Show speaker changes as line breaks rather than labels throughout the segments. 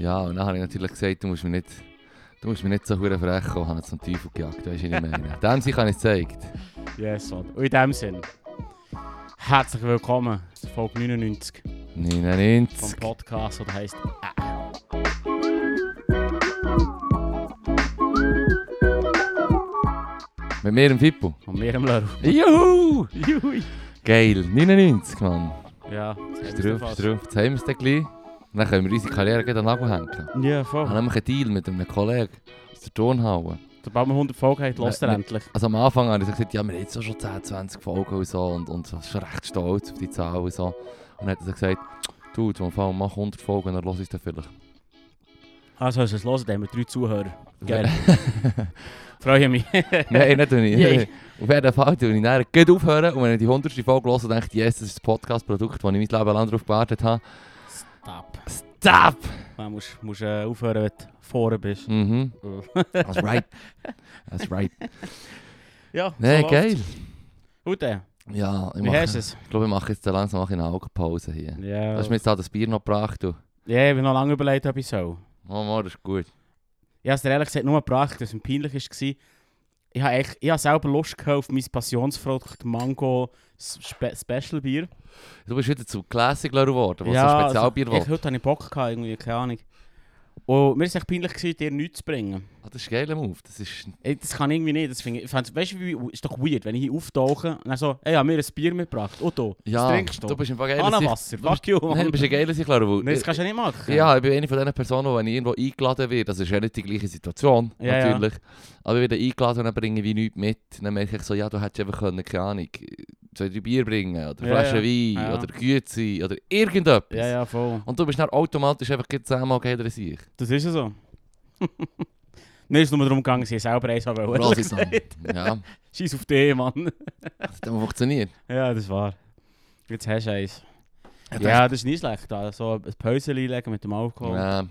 Ja, und dann habe ich natürlich gesagt, du musst mir nicht, du musst mir nicht so hure frech kommen, habe zum Teufel gejagt, weißt du, was ich meine? Dem sich habe ich es gezeigt.
Yes, Mann. Und in dem Sinn, herzlich willkommen zu Folge 99 vom
99.
Podcast, der heisst
Mit mir im Fippo.
von mir im Leru.
Juhu!
Jui.
Geil, 99, Mann.
Ja,
Ist drauf, ist drauf. Jetzt haben wir es gleich. Dann können wir unsere Karriere gleich an den Nagel hängen.
Ja, voll.
habe nämlich einen Deal mit einem Kollegen aus der Turnhalle.
Sobald wir 100 Folgen haben, hört er endlich.
Also am Anfang habe ich gesagt, ja, wir haben jetzt schon 10, 20 Folgen und so und, und schon recht stolz auf die Zahl und so. Und dann hat er gesagt, du, zum Fall mach 100 Folgen, dann höre ich es dann vielleicht.
Also, hast du es hören, dann haben wir drei Zuhörer. Geil. Freue mich.
Nein, nicht.
Yay.
Auf jeden Fall tue ich dann gleich aufhören und wenn ich die 100. Folge höre, denke ich, yes, das ist das Podcast-Produkt, das ich mein Leben lang darauf gewartet habe.
Stop.
Stop!
Du musst, musst äh, aufhören, wenn du vorne bist.
Mhm, that's right. That's right.
ja,
Nein,
so
geil.
Gut.
Ja, ich,
Wie
mache,
hast du es?
ich glaube, ich mache jetzt langsam mache ich eine Augenpause hier.
Ja.
Du hast mir jetzt auch das Bier noch gebracht, du.
Ja, ich habe noch lange überlegt, ob ich soll.
Oh, Mann, das ist gut.
Ich habe es dir ehrlich gesagt nur gebracht, dass es mir peinlich war. Ich habe, ich habe selber Lust gehabt auf mein Passionsfrucht Mango Spe Special Bier.
Du bist wieder zu Classic geworden, was
Ja,
so Spezialbier
also, ich, heute hatte ich Bock, gehabt, irgendwie, keine Ahnung. Und mir war es echt peinlich, gewesen, dir nichts zu bringen.
Ah, das ist geiler Move. Das ist...
Ey, Das kann irgendwie nicht. Das ich, fand's- weißt du, wie, ist doch weird, wenn ich hier auftauche und dann so, ey, ich habe mir ein Bier mitgebracht. Otto,
Ja,
was trinkst du?
du bist einfach geiler bist-
fuck you,
Nein, du bist ein geiler Sichler.
Nein, das kannst du ja nicht machen.
Ja, ich bin eine von diesen Personen, wenn ich irgendwo eingeladen werde, das ist ja nicht die gleiche Situation,
Ja, ja.
natürlich. Aber ich werde eingeladen und dann bringe ich wie nichts mit. Dann merke ich so, ja, du hättest einfach können, keine Ahnung, zwei, drei Bier bringen, oder
Ja,
Flaschen
ja.
Wein,
Ja.
oder Güte, oder irgendetwas.
Ja, ja, voll.
Und du bist dann automatisch einfach zehnmal geiler als ich.
Das ist ja so. Ist nur darum gegangen, sie selber eins haben wollen.
Ja,
Scheiß auf dich, Mann.
das hat immer funktioniert.
Ja, das war. Jetzt hast du eins.
Ja,
das ist nicht schlecht. So ein Päuschen einlegen mit dem Alkohol.
Ja,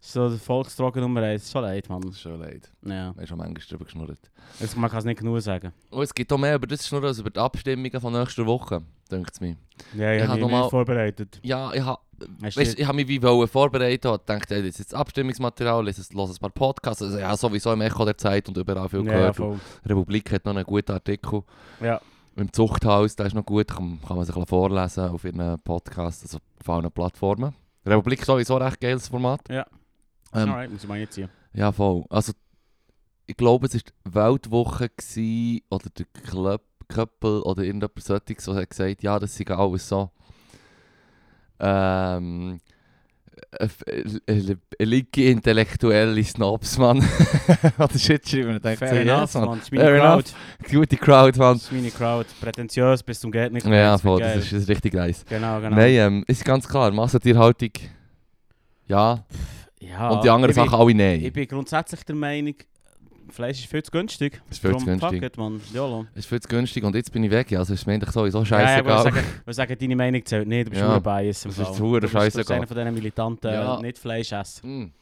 So der Volksdroge Nummer 1. Ist schon leid, Mann.
schon leid.
Ja.
Wir haben schon manchmal drüber geschnurrt.
Man kann es nicht genug sagen.
Und es gibt auch mehr über das Schnurren als über die Abstimmungen von nächster Woche, denkt es mir.
Ja,
Ich
ich
hab
habe mich
mal-
vorbereitet.
Ja, ich habe Weißt,
du-
ich hab mich wie wollen vorbereitet und dachte, ey, das ist jetzt Abstimmungsmaterial, lese ein paar Podcasts. Also, ja, sowieso im Echo der Zeit und überall viel
ja, ja,
gehört. Die Republik hat noch einen guten Artikel.
Ja.
Im Zuchthaus, der ist noch gut, kann, kann man sich ein vorlesen auf ihren Podcast, also auf allen Plattformen. Republik sowieso recht geiles Format.
Ja.
Ähm,
Alright, muss ich mal jetzt ziehen.
Ja, voll. Also, ich glaube, es war die Weltwoche gewesen, oder der Club, Köppel oder irgendjemand solches, der hat gesagt, ja, das sei alles so. Ähm. äh, äh, äh, Linke intellektuelle Snobs, Mann. Oder shit schreiben.
Fair enough, meine
Fair
Crowd.
Gute Crowd,
ist meine Crowd. Prätentiös bis zum geht nicht.
Ja, voll, das ist, das ist richtig nice.
Genau, genau.
Nein, ähm, ist ganz klar, Massentierhaltung. Ja,
Ja,
und die anderen Sachen alle nein.
Ich bin grundsätzlich der Meinung, Fleisch ist viel zu günstig.
ist viel zu
Drum,
günstig.
It, man. YOLO.
Ist viel zu günstig und jetzt bin ich weg, also ist mir eigentlich sowieso
Ja, ja,
scheißegal.
aber wir sagen, deine Meinung zählt nicht, du bist
Ja.
nur Bias im
Das ist verdammt
bist- Du einer von diesen militanten
Ja.
nicht Fleisch essen.
Mm.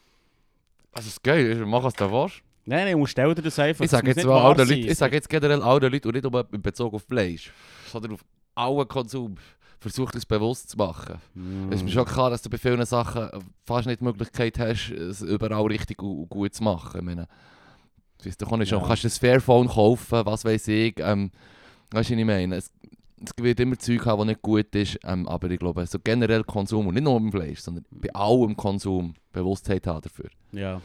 Also ist geil, mach was du willst.
Nein, nein, stell dir das einfach.
Ich sage jetzt. Leuten, ich sage jetzt generell alten Leuten und nicht nur in Bezug auf Fleisch, sondern auf allen Konsum. Versuch das bewusst zu machen.
Mm.
Es ist mir schon klar, dass du bei vielen Sachen fast nicht die Möglichkeit hast, es überall richtig und gut zu machen. Ich meine, du weißt auch
Ja.
kannst du ein Fairphone kaufen, was weiß ich. Ähm, weißt du, was ich meine? Es, es wird immer Zeug haben, das nicht gut ist, ähm, aber ich glaube, so generell Konsum und nicht nur beim Fleisch, sondern bei allem Konsum Bewusstheit haben dafür.
Ja.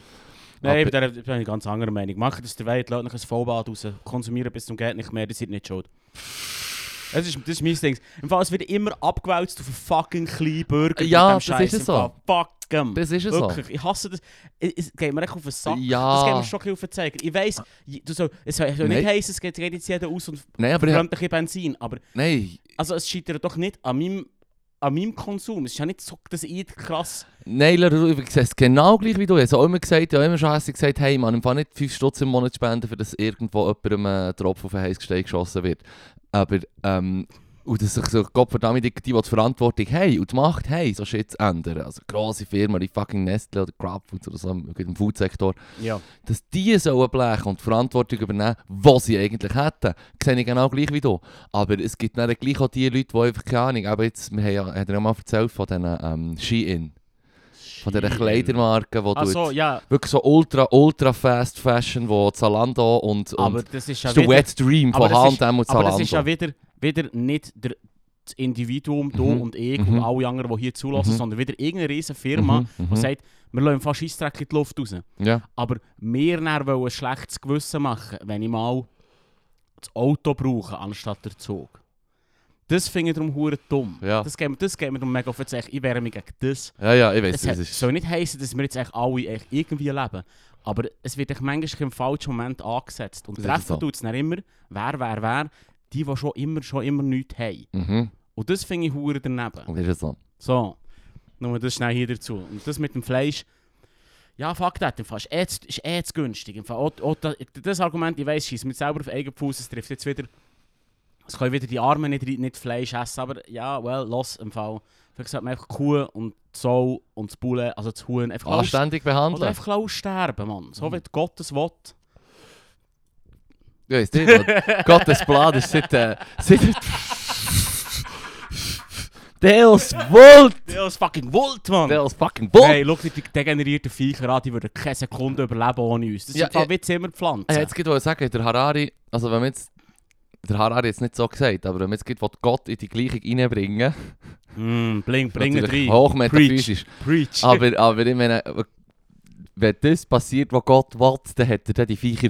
Nein,
Aber-
ich bin, da- bin ich ganz anderer Meinung. Macht das der Welt, lasst euch ein Vollbad raus, konsumieren bis zum geht nicht mehr, ihr seid nicht schuld. Das ist, das ist mein Ding. Im Fall, es wird immer abgewälzt auf einen fucking kleinen Burger.
Ja, das
Scheiß
ist
im
so.
Fuck 'em.
Das ist es so.
Wirklich, ich hasse das. Es es geht mir echt auf den Sack. Das geht
Ja,
mir schon auf den Zeiger. Ich weiss, du soll, es soll soll
Nein.
nicht heißen, es geht, geht jetzt jeder aus und
nein, aber ich,
verbrennt ein bisschen Benzin. Aber
nein,
also, es scheitert doch nicht an meinem, an meinem Konsum. Es ist ja nicht so, dass ich krass...
nein, ich sehe es genau gleich wie du. Ich habe immer gesagt, ich habe immer schon hässlich gesagt, hey man, im Fall nicht 5 Stutz im Monat spenden, für dass irgendwo jemandem ein Tropfen auf ein heißes Gestein geschossen wird. Aber, ähm, und dass sich so Gottverdammt die, die die Verantwortung haben und die Macht haben, so Shit zu ändern. Also grosse Firmen wie fucking Nestle oder Grabfoods oder so im Foodsektor,
Ja.
dass die sollen blechen und die Verantwortung übernehmen, was sie eigentlich hätten, sehe ich genau gleich wie du. Aber es gibt dann gleich auch die Leute, die einfach keine Ahnung, aber jetzt, wir haben ja, hat er ja mal erzählt von diesen ähm, Ski-In. Von dieser Kleidermarke, wo
Ach
du
so, ja,
wirklich so ultra, ultra fast Fashion, wo Zalando und, und
aber das ist
das
ja
der
wieder...
Wet Dream
aber
von H&M und
Aber
Zalando.
das ist ja wieder, wieder nicht der, das Individuum, du
Mhm.
und ich
Mhm.
und alle anderen, die hier zulassen,
Mhm.
sondern wieder irgendeine riesen Firma,
Mhm,
die
mhm.
sagt, wir lassen fast Scheissdreck in die Luft raus.
Ja,
Aber dann wollen ein schlechtes Gewissen machen, wenn ich mal das Auto brauche, anstatt der Zug. Das finde ich darum hure dumm.
Ja.
Das geht mir, das geht mir darum mega auf den. Ich wehre mich gegen das.
ja, ja, ich weiß,
Es
es ist.
soll nicht heißen, dass wir jetzt echt alle echt irgendwie leben. Aber es wird echt manchmal im falschen Moment angesetzt. Und
Das
treffen tut es dann immer, wer, wer, wer, die, die schon immer, schon immer nichts haben.
Mhm,
Und das finde ich hure daneben.
das ist ja so.
So, nur das schnell hier dazu. Und das mit dem Fleisch, ja, fuck that, im Fall ist eh, zu- ist eh zu günstig. Im Fall, auch da, das Argument, ich weiss, schießt mir selber auf eigenen Fuß, es trifft jetzt wieder, es können wieder die Armen nicht, nicht Fleisch essen, aber ja, well, los, im Fall. Vielleicht sollte man einfach die Kuh und die Sau und das Bulle, also das Huhn, einfach
Anständig
oder
behandeln.
einfach aussterben, Mann. So
Mhm.
wie Gott es will.
Ja, ist nicht. Gott- Gottes Plan ist seit... Äh, seit Deus Vult!
Deus fucking Wult, Mann!
Deus fucking Vult!
Hey, schau dir die degenerierten Viecher an, die würden keine Sekunde überleben ohne uns. Das
Ja,
sind ja, wie Zimmerpflanzen.
Hätte jetzt sagen, der Harari, also wenn wir jetzt, der Harari jetzt nicht so gesagt, aber wenn wir jetzt geht, Gott in die Gleichung reinbringen,
Mm, bring, bring rein.
hochmetaphysisch,
Preach.
aber, aber ich meine, wenn das passiert, was Gott will, dann hat er dann die Viecher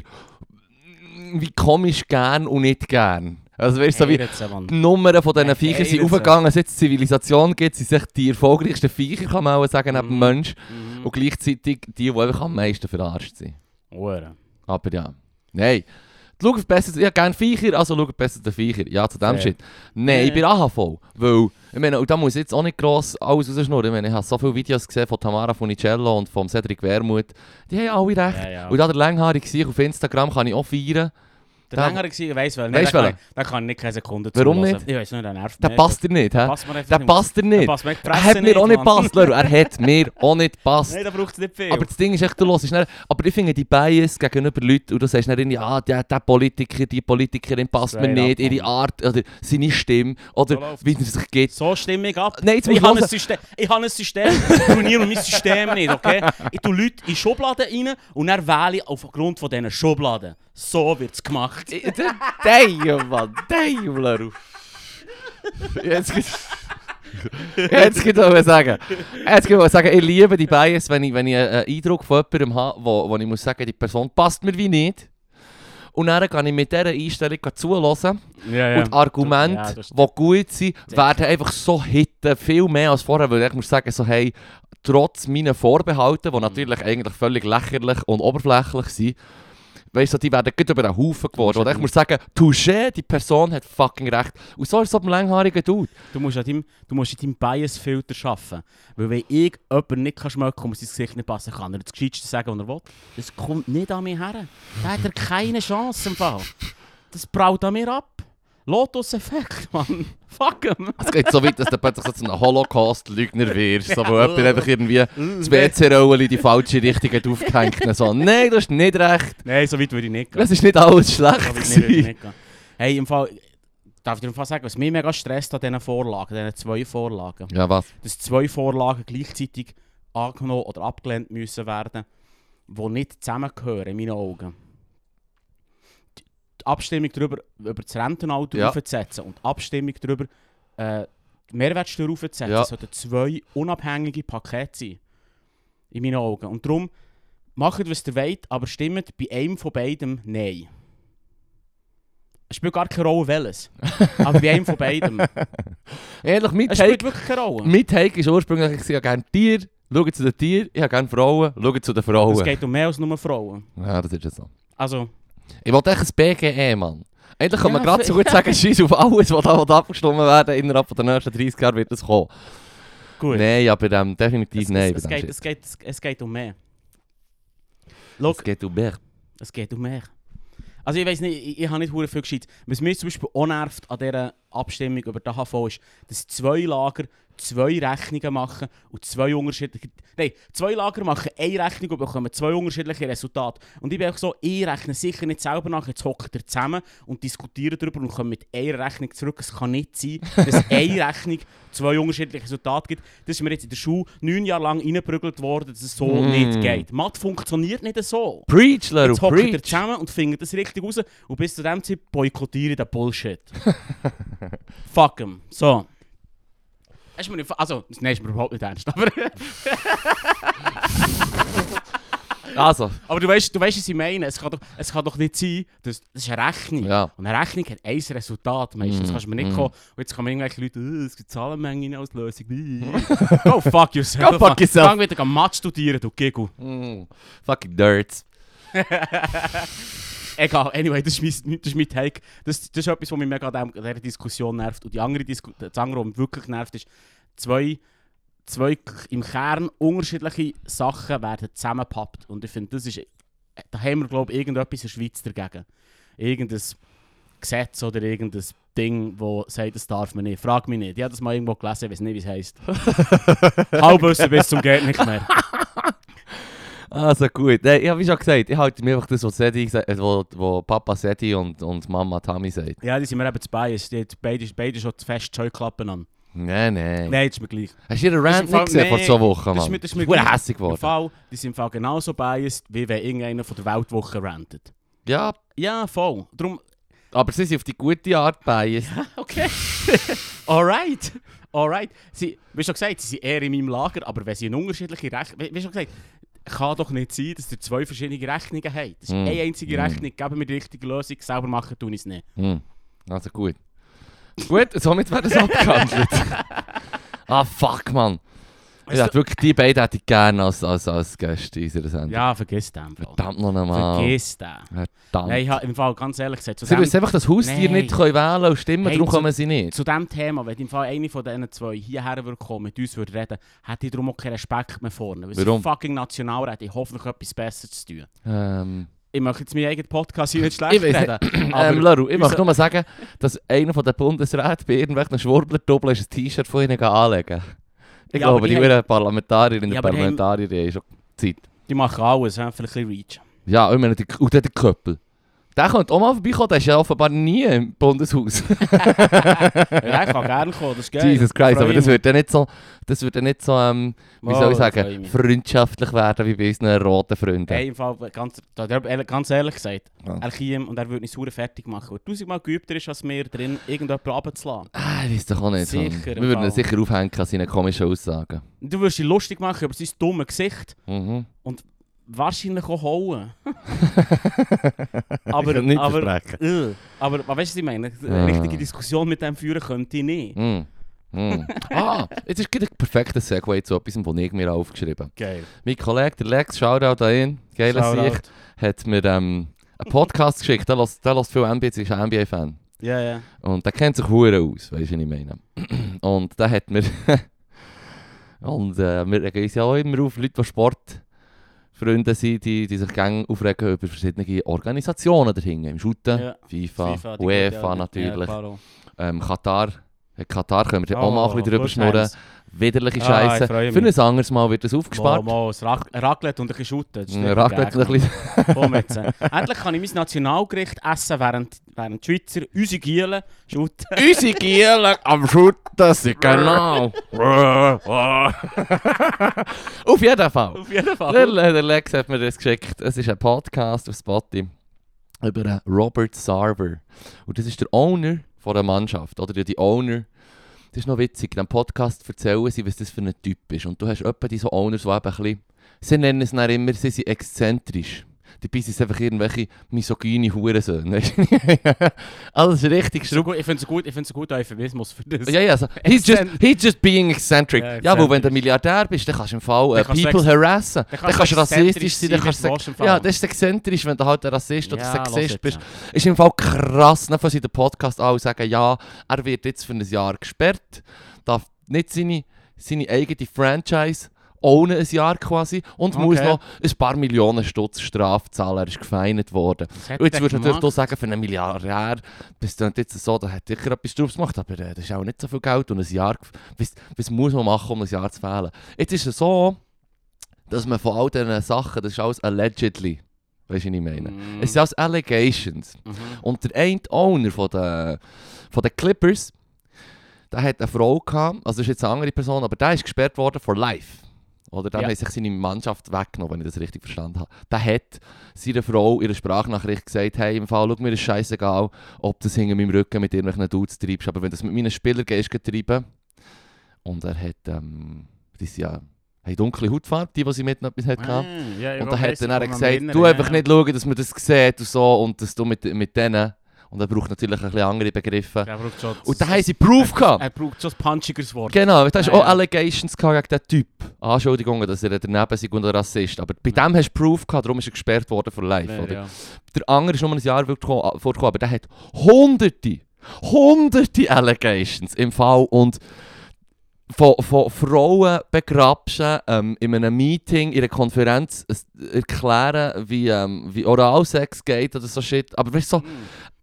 wie komisch gern und nicht gern. Also weißt du, so wie die Nummern von diesen Viechern sind aufgegangen, seit es Zivilisation gibt, sind sich die erfolgreichsten Viecher, kann man auch sagen, neben dem
Mhm.
Mensch.
Mhm.
Und gleichzeitig die, die einfach am meisten verarscht sind.
Hure.
Aber ja. Nein. Schaut besser, ich habe gerne Viecher, also schaut besser den Viecher. Ja, zu dem. Shit. Nein, ich
Ja.
bin AHV. Weil, ich meine, und da muss ich jetzt auch nicht gross alles rausschnurren. Ich meine, ich habe so viele Videos gesehen von Tamara Funicello und von Cedric Wermuth. Die haben alle recht.
Ja, ja.
Und da der Länghaarige auf Instagram kann ich auch feiern.
Der
Da-
Längere war, weiss wel.
Weisst
da, kann
welchen?
ich, da kann ich nicht keine Sekunde
Warum
zulassen.
nicht?
Ich weiss nicht, der nervt
Der
mich.
passt dir nicht, hä?
passt
Der
nicht.
passt dir nicht.
passt
Er hat mir auch nicht gepasst, Leru. Er hat mir auch nicht gepasst.
Nein, da braucht es nicht viel.
Aber das Ding ist echt, du hörst schnell. Aber ich finde die Bias gegenüber Leuten, und du sagst dann irgendwie, ah, der, der Politiker, die Politikerin passt mir nicht, ihre. Art, oder seine Stimme, oder
So
wie er sich geht.
so stimme ich ab.
Nein, jetzt
Ich habe ein System. Ich habe ein System. Ich ruiniere mein System nicht, okay? Ich tue Leute in Schubladen rein und dann wähle ich aufgrund von diesen Schubladen. So wird es gemacht.
Damn, Mann, damn, Leru. Jetzt. Jetzt geht ich sagen. Jetzt geht ich sagen, ich liebe die Bias, wenn ich, wenn ich einen Eindruck von jemandem habe, wo, wo ich muss sagen, die Person passt mir wie nicht. Und dann kann ich mit dieser Einstellung zulassen.
Ja,
Und die Argumente,
Ja,
die gut sind, werden einfach so hitten, viel mehr als vorher. Weil ich muss sagen, so, hey, trotz meiner Vorbehalten, die natürlich eigentlich völlig lächerlich und oberflächlich sind, weißt du, die werden gut über den Haufen geworden. Und ich muss sagen, touché, die Person hat fucking recht. Und so ist es auch beim langhaarigen Dude.
Du musst, an deinem, du musst in deinem Bias-Filter arbeiten. Weil wenn ich jemanden nicht kann schmecken kann und sein Gesicht nicht passen kann, er das Gescheiteste sagen, was er will. Das kommt nicht an mich her. Da hat er keine Chance im Fall. Das braut an mir ab. Lotus-Effekt, Mann. Fuck him.
Es geht so weit, dass du plötzlich so einem Holocaust-Lügner wirst. So, wo jemand einfach irgendwie das WC-Rollen in die falsche Richtung hat aufgehängt hat. So, nein, du hast nicht recht.
Nein, so weit würde ich nicht gehen.
Das ist nicht alles
So weit
schlecht
nicht, würde ich nicht gehen. Hey, im Fall... Darf ich dir im Fall sagen, was mich mega stresst an diesen Vorlagen, diesen zwei Vorlagen?
Ja, was?
dass zwei Vorlagen gleichzeitig angenommen oder abgelehnt müssen werden, die nicht zusammengehören in meinen Augen. Die Abstimmung darüber, über das Rentenalter
Ja.
aufzusetzen und die Abstimmung darüber, äh, die Mehrwertsteuer aufzusetzen,
Ja.
sollten zwei unabhängige Pakete sein. In meinen Augen. Und darum, macht was ihr wollt, aber stimmt bei einem von beidem Nein. Es spielt gar keine Rolle welches. aber bei einem von beidem.
Ehrlich, mein
Es
Take,
spielt wirklich keine Rolle.
mein Take ist ursprünglich, ich habe gerne Tiere, schaue zu den Tieren, ich habe gerne Frauen, schaue zu den Frauen.
Es geht um mehr als nur Frauen.
Ja, das ist ja so.
Also,
Ich wollte echt ein BGE, Mann. Eigentlich kann man
Ja,
gerade so gut sagen, scheiß auf alles, was da abgestimmt werden innerhalb der nächsten 30 Jahre wird das kommen.
gut.
Nein, aber ähm, definitiv
es,
nein.
es, es, geht, es, geht, es, es geht um mehr. Schau,
Es geht um mehr.
es geht um mehr. Also ich weiß nicht, ich, ich habe nicht hure viel gescheit. Was mich zum Beispiel auch nervt an dieser Abstimmung über die AHV ist, dass zwei Lager zwei Rechnungen machen und zwei unterschiedliche... Nein, zwei Lager machen eine Rechnung und bekommen zwei unterschiedliche Resultate. Und ich bin auch so, ich rechne sicher nicht selber nach, jetzt hockt ihr zusammen und diskutieren darüber und kommen mit einer Rechnung zurück. Es kann nicht sein, dass eine Rechnung zwei unterschiedliche Resultate gibt. Das ist mir jetzt in der Schule neun Jahre lang reingeprügelt worden, dass es so
Mm.
nicht geht. Mathe funktioniert nicht so.
Preach, Leru,
Jetzt hockt ihr zusammen und findet das richtig raus und bis zu dem Zeit boykottiere ich den Bullshit. Fuck 'em. So. Du mir nicht, also, nein, ist mir überhaupt nicht ernst, aber,
Also,
aber du weißt, du weißt, was ich meine. Es kann doch, es kann doch nicht sein, dass, das ist eine Rechnung.
ja.
Und eine Rechnung hat ein Resultat. Meistens
Mm,
kannst du mir nicht
mm.
kommen. Und jetzt kommen irgendwelche Leute, äh, es gibt Zahlenmengen als Lösung. Go fuck yourself.
Go fuck yourself.
Gang wieder Mathe studieren, du Giggle.
Mm, fucking Nerds.
Egal, anyway, das ist mein, das ist mein Take. Das, das ist etwas, was mich mega an dieser Diskussion nervt. Und die andere Disku das andere, was mich wirklich nervt, ist, zwei, zwei im Kern unterschiedliche Sachen werden zusammengepappt. Und ich finde, das ist, da haben wir, glaube ich, irgendetwas in der Schweiz dagegen. Irgendein Gesetz oder irgendein Ding, das sagt, das darf man nicht. Frag mich nicht. Ich habe das mal irgendwo gelesen, ich weiß nicht, wie es heisst. Halbwissen bis zum geht nicht mehr.
Also gut, ich habe wie schon gesagt, ich halte mir einfach das, was, Sedi, gesa- äh, wo, wo Papa Sedi und, und Mama Tami sagt.
Ja, die sind mir eben zu biased. Die haben beide, beide schon zu fest die Scheuklappen an.
Nein, nein.
Nein, das ist mir gleich.
Hast du ihren Rant
im Fall-
nicht gesehen vor
nee,
zwei Wochen,
das ist
Mann?
mir- das ist mir
Ich bin
gleich. Im
geworden.
Fall, die sind im Fall genauso biased, wie wenn irgendeiner von der Weltwoche rantet.
Ja,
Ja, voll. Darum,
aber sie sind auf die gute Art biased.
okay. Alright. Alright. Sie, wie schon gesagt, sie sind eher in meinem Lager, aber wenn sie eine unterschiedliche Rechnung... Wie, wie schon gesagt, kann doch nicht sein, dass ihr zwei verschiedene Rechnungen habt. Das ist
Mm.
eine einzige
Mm.
Rechnung. Geben mir die richtige Lösung, selber machen tun ich es nicht.
Hm. Also gut. gut, somit wäre das abgehandelt. ah, fuck, Mann. Ich hätte wirklich die beiden hätte ich gerne als, als, als Gäste in unserer Sendung.
Ja, vergiss den. Bro.
Verdammt noch einmal.
Vergiss den.
Verdammt.
Nein, ich habe im Fall ganz ehrlich gesagt, zu
Sie
dem,
wissen einfach, dass Haustiere
Nein.
nicht können wählen und stimmen,
Hey,
darum
zu-
kommen sie nicht.
zu dem Thema, wenn im Fall eine von diesen zwei hierher würde kommen, mit uns würde reden, hätte ich darum auch keinen Respekt mehr vorne. Weil
Warum?
fucking Nationalrat, ich hoffentlich etwas Besseres zu tun.
Ähm,
Ich möchte jetzt meinen eigenen Podcast hier nicht schlecht reden. aber
ähm, Laru, ich möchte nur mal sagen, dass einer von den Bundesräten bei irgendwelchen Schwurblerdoppeln ein T-Shirt von ihnen anlegen Ich
Ja,
glaube,
die
die
haben-.
Parlamentarierinnen und
Ja, die haben-
Parlamentarier haben schon Zeit.
Die machen alles, he? vielleicht ein bisschen Reach.
Ja, ich meine, die, und dann der Köppel. Der könnte auch mal vorbeikommen, der ist ja offenbar nie im Bundeshaus.
ja, ich kann gerne kommen, das ist geil.
Jesus Christ, aber das wird ja nicht so, das wird ja nicht so, ähm, wie soll ich sagen, freundschaftlich werden wie bei unseren roten Freunden.
Hey, im Fall, ganz, ganz ehrlich gesagt,
Ja.
er käme und er würde mich sauer fertig machen. Weil tausendmal geübter ist als mir drin, irgendjemanden runterzulassen.
Ah, ich weiß doch auch nicht.
Sicher,
Wir würden ihn sicher aufhängen an seinen komischen Aussagen.
Du würdest dich lustig machen über sein dummes Gesicht.
Mhm.
Wahrscheinlich auch hauen.
ich
aber,
kann nicht
aber, äh, aber, aber weißt du, was ich meine? Eine richtige Diskussion mit dem führen könnte ich nicht.
Mm. Mm. ah, jetzt ist gerade ein perfekter Segway zu etwas, das ich mir aufgeschrieben habe.
Geil.
Mein Kollege, der Lex, Shoutout an ihn, geiler Sicht, hat mir ähm, einen Podcast geschickt. Der lässt, der lässt viel NBA, ist ein NBA-Fan.
Ja, ja.
Und der kennt sich hure aus, weißt du, was ich meine. Und der hat mir... und äh, wir regen uns ja auch immer auf, Leute, die Sportfreunde sind, die, die sich gerne aufregen über verschiedene Organisationen dahinter. Im Shooten,
Ja.
FIFA,
die
UEFA natürlich.
Ja,
ähm, Katar. Katar können wir
Oh,
auch mal ein bisschen drüber schnurren. Widerliche
Ah,
Scheiße. Für ein anderes Mal wird das aufgespart.
Mal, mal, das Rac- Raclette und ein bisschen nicht
Raclette ein bisschen.
Mann. Komm jetzt. Endlich kann ich mein Nationalgericht essen, während, während die Schweizer unsere Gielen shooten.
Unsere Gielen am Shooten sind genau. Auf jeden Fall.
Auf jeden
Der,
Fall.
der Lex hat mir das geschickt. Es ist ein Podcast auf Spotify über Robert Sarver. Und das ist der Owner von der Mannschaft. Oder die Owner. Das ist noch witzig. In Podcast erzählen sie, was das für ein Typ ist. Und du hast etwa diese Owners, die eben ein bisschen... Sie nennen es dann immer, sie sind exzentrisch. Dabei sind es einfach irgendwelche misogyne du? Alles richtig
gut, ich finde es gut, ich find's guter Euphemismus für das.
Ja, ja, so. he's, just, he's just being eccentric.
Ja,
Ja, wo wenn du. Milliardär bist, dann kannst du im Fall äh, People harassen. Dann
kannst
kannst
du
rassistisch sein, dann kannst du Ja, das ist exzentrisch, wenn du halt ein Rassist oder
Ja,
Sexist bist.
jetzt.
Ist im Fall krass, ne, von seinem Podcast auch sagen, ja, er wird jetzt für ein Jahr gesperrt, darf nicht seine, seine eigene Franchise ohne ein Jahr quasi und muss
Okay.
noch ein paar Millionen Stutz Strafe zahlen. Er ist gefeinet worden. Und jetzt würdest du natürlich du sagen, für einen Milliardär bist du jetzt so, da hat sicher etwas draus gemacht, aber äh, das ist auch nicht so viel Geld und ein Jahr, was, was muss man machen, um ein Jahr zu fehlen? Jetzt ist es so, dass man von all diesen Sachen, das ist alles allegedly, weißt du, was ich meine?
Mm.
Es sind alles Allegations.
Mhm.
Und der eine Owner von den, von den Clippers, der hat eine Frau gehabt, also das ist jetzt eine andere Person, aber der ist gesperrt worden for life. Oder der
Ja.
hat sich seine Mannschaft weggenommen, wenn ich das richtig verstanden habe. Der hat seiner Frau ihre Sprachnachricht gesagt, hey, im Fall, schau mir, ist scheißegal, ob das hinter meinem Rücken mit irgendwelchen Dudes treibst, aber wenn du das mit meinen Spielern gehst, treiben. Und er hat, ähm, sind ja, haben dunkle Hautfarbe, die, die sie mit noch etwas hat. gehabt.
Ah, ich
Und dann hat er dann
mich
gesagt, du einfach
ja.
nicht schauen, dass man das sieht und so und dass du mit, mit denen. Und er braucht natürlich ein bisschen andere Begriffe.
Er braucht schon
Und da haben sie Proof gehabt.
Er braucht schon ein punchigeres Wort.
Genau, da hast du
Ja,
auch
ja.
Allegations gehabt gegen diesen Typ. Anschuldigungen, dass er daneben sei und ein Rassist. Aber bei dem hast du Proof gehabt, darum ist er gesperrt worden für life.
Ja,
oder?
ja.
Der andere ist nur ein Jahr vorgekommen, aber der hat hunderte, hunderte Allegations im Fall und von, von Frauen begrapschen, ähm, in einem Meeting, in einer Konferenz äh, erklären, wie, ähm, wie Oralsex geht oder so shit. Aber weißt du, so,
Hm.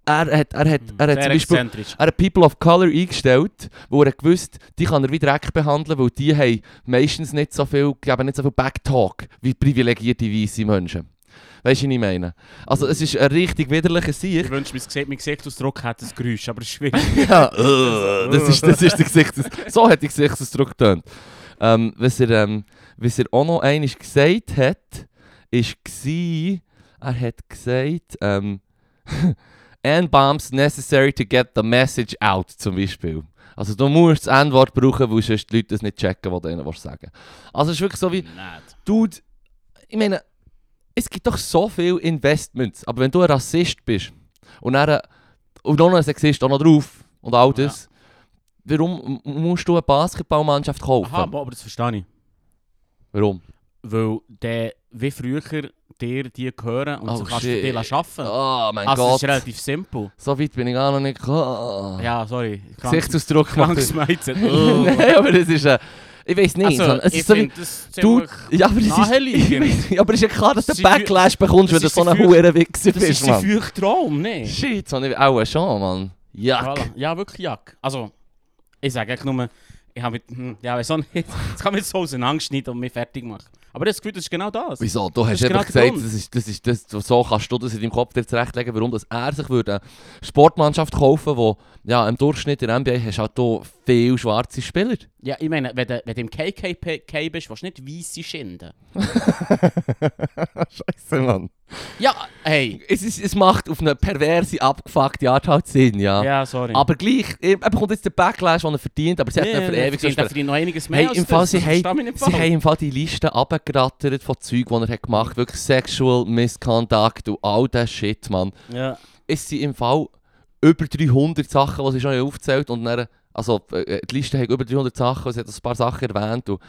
Er hat, er hat, er hat zum Beispiel er hat People of Color eingestellt, wo er gewusst, die kann er wie Dreck behandeln, weil die haben meistens nicht so viel, geben nicht so viel Backtalk wie privilegierte weiße Menschen. Weißt du, was ich meine? Also es ist ein richtig widerlicher Sieg.
Ich wünsche, Gesicht- mein Gesichtsausdruck hat ein Geräusch, aber es ist schwierig.
ja, äh, das ist, das ist der Gesichts... So hat der Gesichtsausdruck getönt. Ähm, was, er, ähm, was er auch noch einmal gesagt hat, ist gsi, er hat gesagt, ähm, N-Bombs necessary to get the message out, zum Beispiel. Also du musst das N-Wort brauchen, weil sonst die Leute das nicht checken, was du ihnen sagen Also es ist wirklich so wie. Dude, ich meine, es gibt doch so viele Investments, aber wenn du ein Rassist bist und, dann, und noch ein Sexist auch noch drauf und all das, warum m- musst du eine Basketballmannschaft kaufen?
Aha, aber das verstehe ich.
Warum?
Weil der, wie früher dir die gehören und
Oh,
so kannst
shit.
du die arbeiten.
Oh mein
also
Gott,
es ist relativ simpel.
so weit bin ich gar noch nicht gekommen.
Ja, sorry.
Gesichtsausdruck
Krankes
das.
Mindset.
Nein, aber das ist äh, ich weiß nicht.
Also,
es
ich
ist so wie,
das
du, ja, aber es ist, ja, aber es ist ja klar, dass du Backlash bekommst, wenn
das
du so ein hoher Wichser
Das
bist,
ist ein
Mann.
feuchter Traum, ne?
Shit, so nicht auch schon, Mann.
Voilà. Ja, wirklich Jack. Also, ich sage echt nur, ich habe mit, hm, ja, weiß auch nicht, jetzt kann man jetzt so auseinanderschneiden und mich fertig machen. Aber das Gefühl, das ist genau das.
Wieso? Du hast
genau
einfach
der
gesagt, das ist, das ist, das, so kannst du das in deinem Kopf dir zurechtlegen, warum dass er sich würde eine Sportmannschaft kaufen würde, wo ja, im Durchschnitt in der NBA hast du halt hier viele schwarze Spieler.
Ja, ich meine, wenn du, wenn du im KKK bist, willst du nicht weisse schinden.
Scheiße, Mann.
Ja, hey.
Es, ist, es macht auf eine perverse, abgefuckte Art halt Sinn, ja.
Ja, sorry.
Aber gleich, er er bekommt jetzt den Backlash, den er verdient, aber sie hat ihn für ewig
verdient, verdient noch einiges mehr
Hey, im Fall,
das.
sie,
Das
haben, sie haben im Fall die Liste abgerattert von Zeug, die er hat gemacht hat. Wirklich Sexual Misconduct und all das Shit, Mann.
Ja.
es sind im Fall über 300 Sachen, die sie schon aufgezählt und dann, also äh, die Liste hat über 300 Sachen, sie hat ein paar Sachen erwähnt und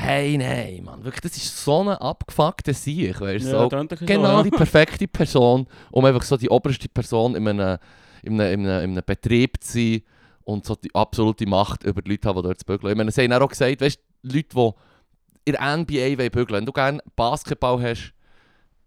hey, nein, Mann, wirklich, das ist so eine abgefuckte Sieg, weißt
Ja,
so,
ein
genau
so, ja.
die perfekte Person, um einfach so die oberste Person in einem, in einem, in einem, in einem Betrieb zu sein und so die absolute Macht über die Leute haben, die dort zu bügeln. Ich meine, sie haben auch gesagt, weißt du, Leute, die in der NBA wollen bügeln, wenn du gerne Basketball hast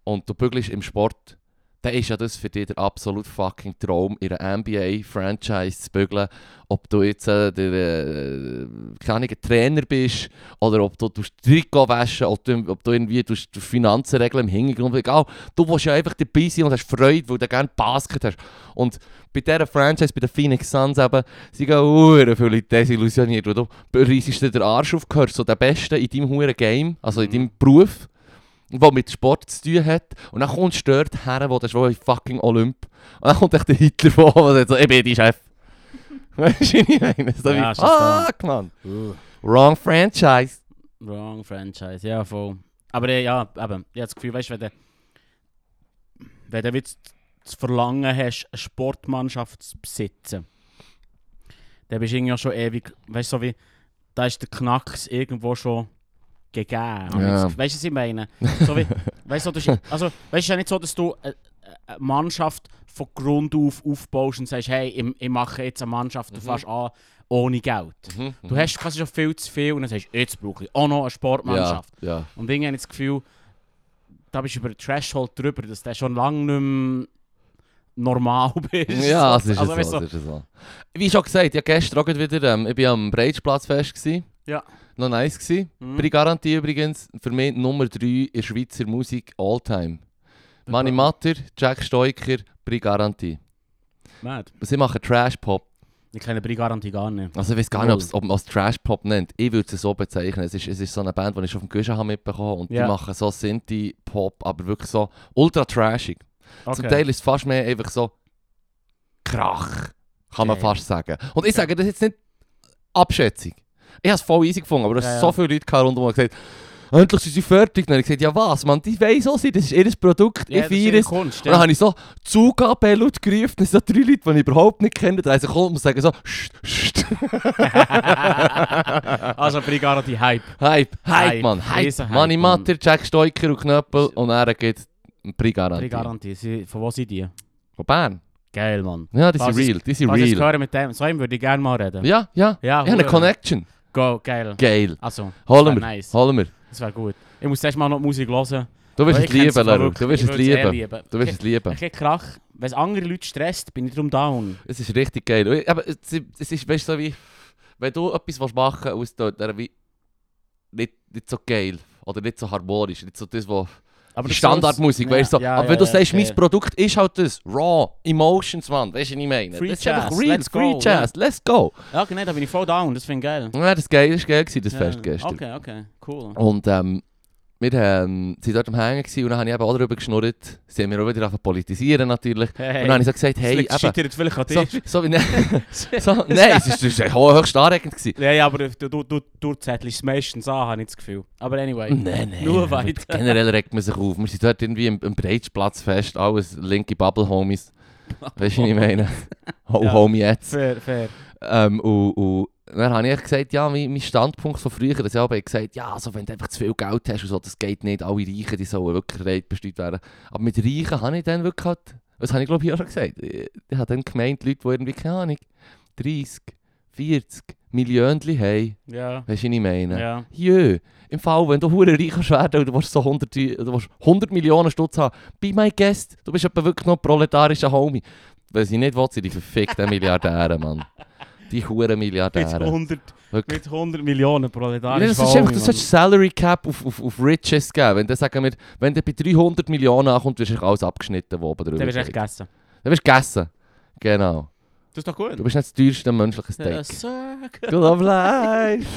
und du bügelst im Sport, dann ist ja das für dich der absolute fucking Traum, in einer NBA-Franchise zu bügeln. Ob du jetzt äh, der äh, keine Trainer bist oder ob du tust Trikot waschen oder du, ob du irgendwie tust, tust Finanzen regeln im Hintergrund. Egal, du willst ja einfach dabei sein und hast Freude, weil du gerne Basket hast. Und bei dieser Franchise, bei den Phoenix Suns eben, sie gehen hure viele desillusioniert. weil Du reissest dir den Arsch auf, gehörst so der Beste in deinem Game, also in
Mhm.
deinem Beruf der mit Sport zu tun hat. Und dann kommst du dort her, wo du schon in fucking Olymp. Und dann kommt echt der Hitler vor, der sagt so, ich bin dein Chef. Weißt du, ich meine? So
Ja,
wie,
ist
fuck, man. Wrong franchise.
Wrong Franchise, ja voll. Aber äh, ja, eben, ich habe das Gefühl, weißt du, wenn du, wenn du jetzt das Verlangen hast, eine Sportmannschaft zu besitzen, dann bist du irgendwie schon ewig, weißt du, so wie, da ist der Knacks irgendwo schon gegeben.
Ja.
Weißt du, was ich meine? So wie, weißt du, das ist, also, weißt du, es ist ja nicht so, dass du eine, eine Mannschaft von Grund auf aufbaust und sagst, hey, ich, ich mache jetzt eine Mannschaft, du
Mhm.
fährst an ohne Geld.
Mhm,
Du
mhm.
hast quasi schon viel zu viel und dann sagst du, jetzt brauche ich auch noch eine Sportmannschaft.
Ja, ja.
Und irgendwie habe ich das Gefühl, da bist du über den Threshold drüber, dass du schon lange nicht mehr normal bist.
Ja, es ist
also,
so,
du,
es ist so. Wie schon gesagt, ja, gestern auch wieder, ähm, ich war am Breitschplatzfest. Gewesen.
Ja.
Noch nice gewesen.
Mhm.
Bei Garantie übrigens, für mich Nummer 3 in der Schweizer Musik Alltime. Mani Matter, Jack Stoiker, Brigarantie.
Mad.
Sie machen Trash-Pop.
Ich kenne Brigarantie gar nicht.
Also ich weiß gar nicht, ob man es Trash-Pop nennt. Ich würde es so bezeichnen. Es ist, es ist so eine Band, die ich schon vom Guschen habe mitbekommen und
Ja.
die machen so Synthie-Pop, aber wirklich so ultra trashig.
Okay.
Zum Teil ist es fast mehr einfach so Krach, kann man fast sagen. Und ich sage das jetzt nicht Abschätzung. Ich habe es voll easy gefunden, aber es
Ja,
so viele Leute gehabt rundum die gesagt endlich sind sie fertig. Dann habe ich gesagt, ja was, man, die weiss auch, das ist ihr Produkt,
ja,
ich
ist
feiere es.
Kunst,
Und dann
ja.
habe ich so Zugabe laut gerufen, das sind so drei Leute, die ich überhaupt nicht kenne. Dann sie kommen und sagen so, Sst, Sst.
also Brigarantie Hype.
Hype, Hype,
Hype,
Mann, Hype.
Hype,
Mani
Mann.
Matter, Jack Stoiker und Knöppel und er geht Brigarantie.
Brigarantie, von wo sind die?
Von Bern.
Geil, Mann.
Ja, die sind
Was ist-
real, die sind
Was
real.
höre mit dem, so einem würde ich gerne mal reden.
Ja, ja.
Ja,
Ich habe eine. Connection.
Go, geil.
Geil.
Also,
Holen wir,
nice.
holen wir.
das wäre gut. Ich muss erst mal noch die Musik hören.
Du wirst es
ich
lieben, Leru. Du wirst
ich
es lieben. Du wirst es lieben.
Ein bisschen Krach. Wenn es andere Leute stresst, bin ich darum down.
Es ist richtig geil. Ich- Aber es es ist, weißt du, so wie, wenn du etwas willst machen aus der, der wie nicht, nicht so geil oder nicht so harmonisch, nicht so das, was
Aber
die Standardmusik, weißt du. so.
Ja,
aber wenn du sagst, mein. Produkt ist halt das, raw, Emotions, man, weißt du, was ich meine?
Free
das ist
Jazz,
real,
let's
free
go,
Jazz, let's go.
Ja, okay, da bin ich voll down. Das finde ich geil.
Ja, das geil, das geil gewesen, das Fest gestern.
Okay, okay, cool.
Und ähm, wir ähm, sind dort am Hängen gewesen und dann habe ich eben auch darüber geschnurrt. Sie haben mir auch wieder angefangen politisieren natürlich.
Hey,
Und dann habe ich so gesagt,
das
hey,
liegt-
eben,
vielleicht an
so,
dir.
so wie, ne, so, nein, es ist, es ist höchst anregend gewesen.
Ja, ja, aber du, du, du, du zettelst es meistens an, habe ich das Gefühl. Aber anyway.
Nein, nein.
Nur weiter.
Generell regt man sich auf. Wir sind dort irgendwie im, im Breitsplatz fest, alles linke Bubble-Homies. Weißt du, was ich meine? Oh,
Ja.
Homie jetzt.
Fair, fair.
Ähm, und, und dann habe ich gesagt, ja, mein, mein Standpunkt von früher, dass ich habe gesagt, ja, also wenn du einfach zu viel Geld hast und so, das geht nicht. Alle Reichen, die sollen wirklich reit besteuert werden. Aber mit Reichen habe ich dann wirklich halt, das habe ich glaube ich auch schon gesagt, ich, ich habe dann gemeint, Leute, die irgendwie, keine Ahnung, 30, 40 Millionen haben.
Ja.
Weißt du, was ich meine?
Ja.
Jö, im Fall, wenn du hure reich kannst werden und du willst so 100, du willst 100 Millionen Stutz haben, be my guest, du bist etwa wirklich noch ein proletarischer Homie. Weil sie nicht will, sind die verfickten Milliardäre, Mann. Die hure
Mit
Milliardäre.
100,
Wirklich.
mit 100 Millionen
Ja,
proletarisch.
das ist einfach, du sollst Salary Cap auf, auf, auf Riches geben. Wenn, sagen wir, wenn du bei 300 Millionen ankommst, wirst du alles abgeschnitten, wo oben drüber
Dann wirst du echt gegessen.
Dann wirst du gegessen. Genau.
Das ist doch gut.
Du bist nicht das teuerste menschliche Steak.
Ja.
Good of life.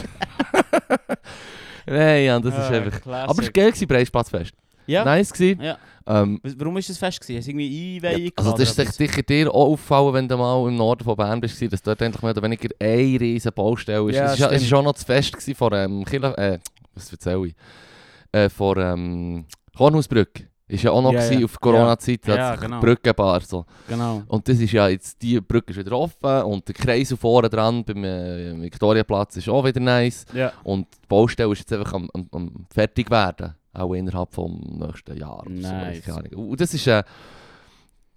Nein, ja, das ist
Ah,
einfach...
classic.
Aber es war geil, gewesen, Breisplatzfest.
Ja.
Nice gewesen.
Ja.
Ähm,
Warum ist das fest gewesen? Hast du irgendwie Einweihung
also
gehabt
das ist sich sicher dir auch auffallen, wenn du mal im Norden von Bern bist, dass dort endlich mehr oder weniger eine riesige Baustelle ist.
Ja,
es ja- ist schon noch das Fest vor ähm, Killer, äh, was erzähle ich? Äh, vor ähm, Kornhausbrücke. Ist ja auch noch
Ja,
gewesen
ja.
auf Corona-Zeit,
Ja, genau.
Brückenbar so.
Genau.
Und das ist ja jetzt, die Brücke ist wieder offen und der Kreis vorne dran beim äh, Viktoriaplatz ist auch wieder nice.
Ja.
Und die Baustelle ist jetzt einfach am, am, am fertig werden. Auch innerhalb vom nächsten Jahr. oder so,
Nice.
Ahnung. Und das ist, äh,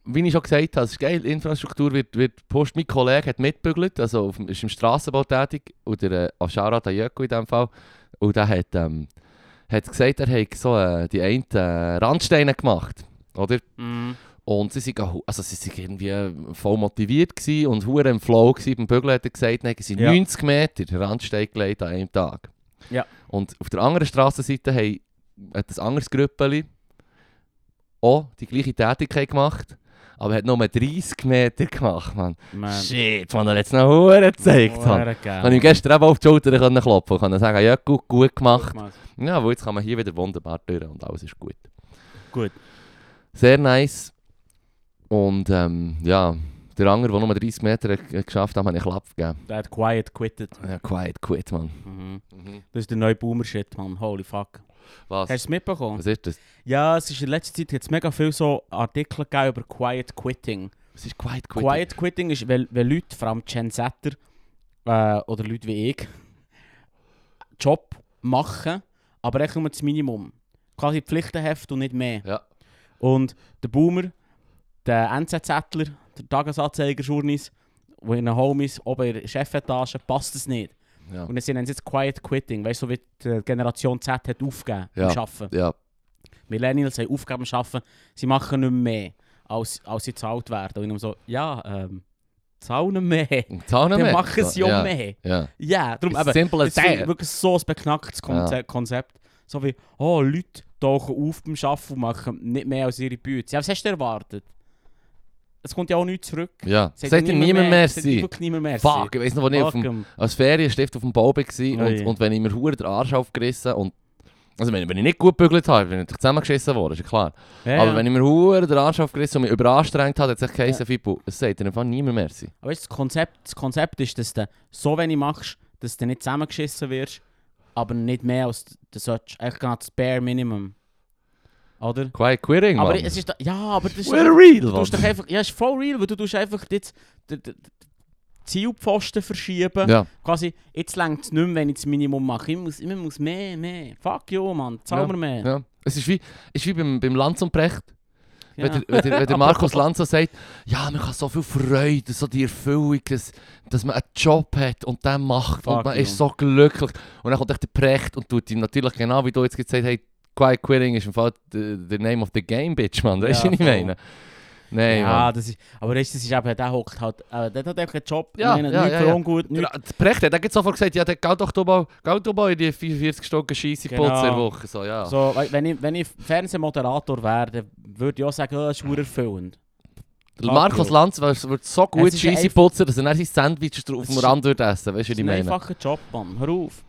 wie ich schon gesagt habe, es ist geil. Infrastruktur wird, wird gepusht. Mein Kollege hat mitbügelt, also auf, ist im Strassenbau tätig. Und der äh, Ashara Dajöko in diesem Fall. Und der hat, ähm, hat gesagt, er hat so äh, die einen äh, Randsteine gemacht. Oder?
Mhm.
Und sie sind, auch- also sie sind irgendwie voll motiviert und hure im Flow gewesen. Beim Bügeln hat er gesagt, sie
Ja.
90 Meter Randstein gelegt an einem Tag.
Ja.
Und auf der anderen Strassenseite haben, hat ein anderes Grüppeli auch die gleiche Tätigkeit gemacht, aber hat nur 30 Meter gemacht, man.
Man.
Shit, man, er hat es noch hure gezeigt. man.
Hure geil.
Dann konnte ich gestern eben auf die Schulter können klopfen und konnte sagen, ja gut, gut gemacht.
gemacht.
Ja, weil jetzt kann man hier wieder wunderbar durch und alles ist gut.
Gut.
Sehr nice. Und ähm, ja, der andere, der nur 30 Meter hat hat geschafft hat, habe ich Klapp gegeben.
Der hat quiet quitted.
Ja, quiet quit, man.
Mhm. Das ist der neue Boomer-Shit, man. Holy fuck.
Was?
Hast du es mitbekommen?
Was ist das?
Ja, es ist in letzter Zeit jetzt mega viel so Artikel gegeben über Quiet Quitting.
Was ist quiet quit?
Quiet Quitting ist, weil, weil Leute, vor allem Gen Zetter äh, oder Leute wie ich, Job machen, aber echt nur das Minimum. Quasi Pflichtenheft und nicht mehr.
Ja.
Und der Boomer, der NZZler, der Tagesanzeiger Journis wo in den Homies oben in der Chefetage passt es nicht.
Ja.
Und sie nennen es jetzt Quiet Quitting, weißt du, so wie die Generation Z hat aufgegeben
Ja.
Arbeiten.
ja.
Millennials haben aufgegeben am Arbeiten, sie machen nicht mehr, als, als sie gezahlt werden. Und ich so, ja, ähm, zahlen mehr.
Zahlen
Dann
mehr.
machen sie auch
ja.
mehr.
Ja.
Ja, darum eben,
simple as
ist
that.
wirklich so ein beknacktes Konze Konzept. So wie, oh, Leute tauchen auf beim Arbeiten und machen nicht mehr als ihre Büte. Ja, was hast du erwartet? Es kommt ja auch nichts zurück.
Ja.
Sagt
dir niemand
mehr, sagt niemand mehr.
Fuck, ich weiss noch, als ich auf dem,
'em.
als Ferienstift auf dem Bau war
Ui.
und, und wenn ich mir hure den Arsch aufgerissen und also wenn, wenn ich nicht gut gebügelt habe, bin ich zusammengeschissen worden, ist ja klar.
Ja,
Aber
ja.
wenn ich mir hure den Arsch aufgerissen und mich überanstrengt habe, hat sich geheißen, Fippo, es sagt dir einfach niemand merci.
Aber weißt, das, Konzept, das Konzept ist, dass du so wenig machst, dass du nicht zusammengeschissen wirst, aber nicht mehr als du solltest. Eigentlich gerade das Bare Minimum. Oder?
Quiet quitting,
Aber es ist da, ja, aber das ist
We're
doch-
real,
du tust doch einfach, ja, ist voll real, weil du tust einfach jetzt den Zielpfosten verschieben.
Ja.
Quasi, jetzt längt es nicht mehr, wenn ich das Minimum mache. Ich muss, ich muss mehr, mehr. Fuck you, Mann, zahl
Ja,
mir mehr.
Ja. Es ist wie, ist wie beim, beim Lanz und Brecht.
Ja.
Wenn, der, wenn, der, wenn der Markus Lanz sagt, ja, man kann so viel Freude, so die Erfüllung, dass, dass man einen Job hat und den macht
Fuck
und man
you.
ist so glücklich. Und dann kommt der Brecht und tut ihm natürlich genau wie du jetzt gesagt hast, hey, Quiet Quitting ist im Fall the, name of the game, bitch, man. Weißt du,
Ja,
was ich meine? Nein,
ja,
Mann.
das ist, aber das ist eben, der hockt halt, äh, der hat einfach einen Job,
Ja,
meine,
ja,
nicht
ja, ja.
ungut, nicht
Der, der Brecht hat dann sofort gesagt, ja, der geht doch mal, geh doch mal in die 44 Stunden Scheisse
Genau.
putzen in der Woche. So, ja.
So, we- wenn ich, wenn ich Fernsehmoderator wäre, dann würde ich auch sagen, oh, das ist verdammt erfüllend.
Markus Lanz würde so gut
ist
Scheisse putzen, dass er dann sein Sandwich drauf dem
ist-
Rand würde essen. Weißt du,
Das
was
ist
ich
ein
meine?
einfacher Job, Mann. Hör auf.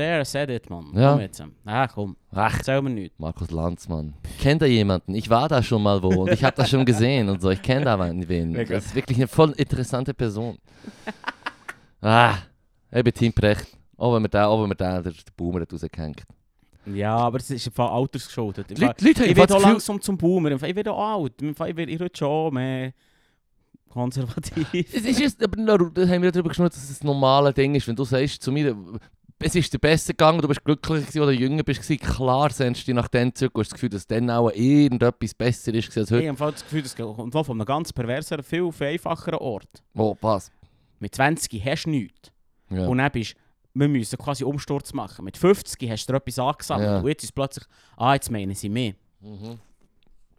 There, said it, Mann.
Ja.
Komm jetzt. Ah, komm.
Ach,
Erzähl mir nichts.
Markus Lanz, Mann. Kennt da jemanden? Ich war da schon mal wo und ich habe das schon gesehen und so. Ich kenne da wen. Das ist wirklich eine voll interessante Person. ah, ich bin Team Brecht. Auch wenn mir der, auch wenn der, der, der Boomer hat rausgehängt.
Ja, aber es ist Fall altersgeschuldet.
Die Leute, Leute haben
Ich werde
das
auch langsam zum Boomer. Ich werde auch alt. Ich werde schon mehr konservativ.
Es ist jetzt, aber noch- da haben wir darüber geschnurrt, dass es ein normales Ding ist. Wenn du sagst zu mir, es ist dir besser gegangen, du bist glücklicher gewesen oder jünger bist gewesen, klar sehnst du dich nach dem zurück. Du hast das Gefühl, dass dann auch irgendetwas besser ist als
Ich
heute.
habe im Fall das Gefühl, das kommt von einem ganz perverseren, viel, viel einfacheren Ort.
Oh, was?
Mit 20 hast du nichts.
Ja.
Und dann bist wir müssen quasi Umsturz machen. Mit 50 hast du dir etwas angesammelt.
Ja.
Und jetzt ist plötzlich, ah, jetzt meinen sie mehr.
Mhm.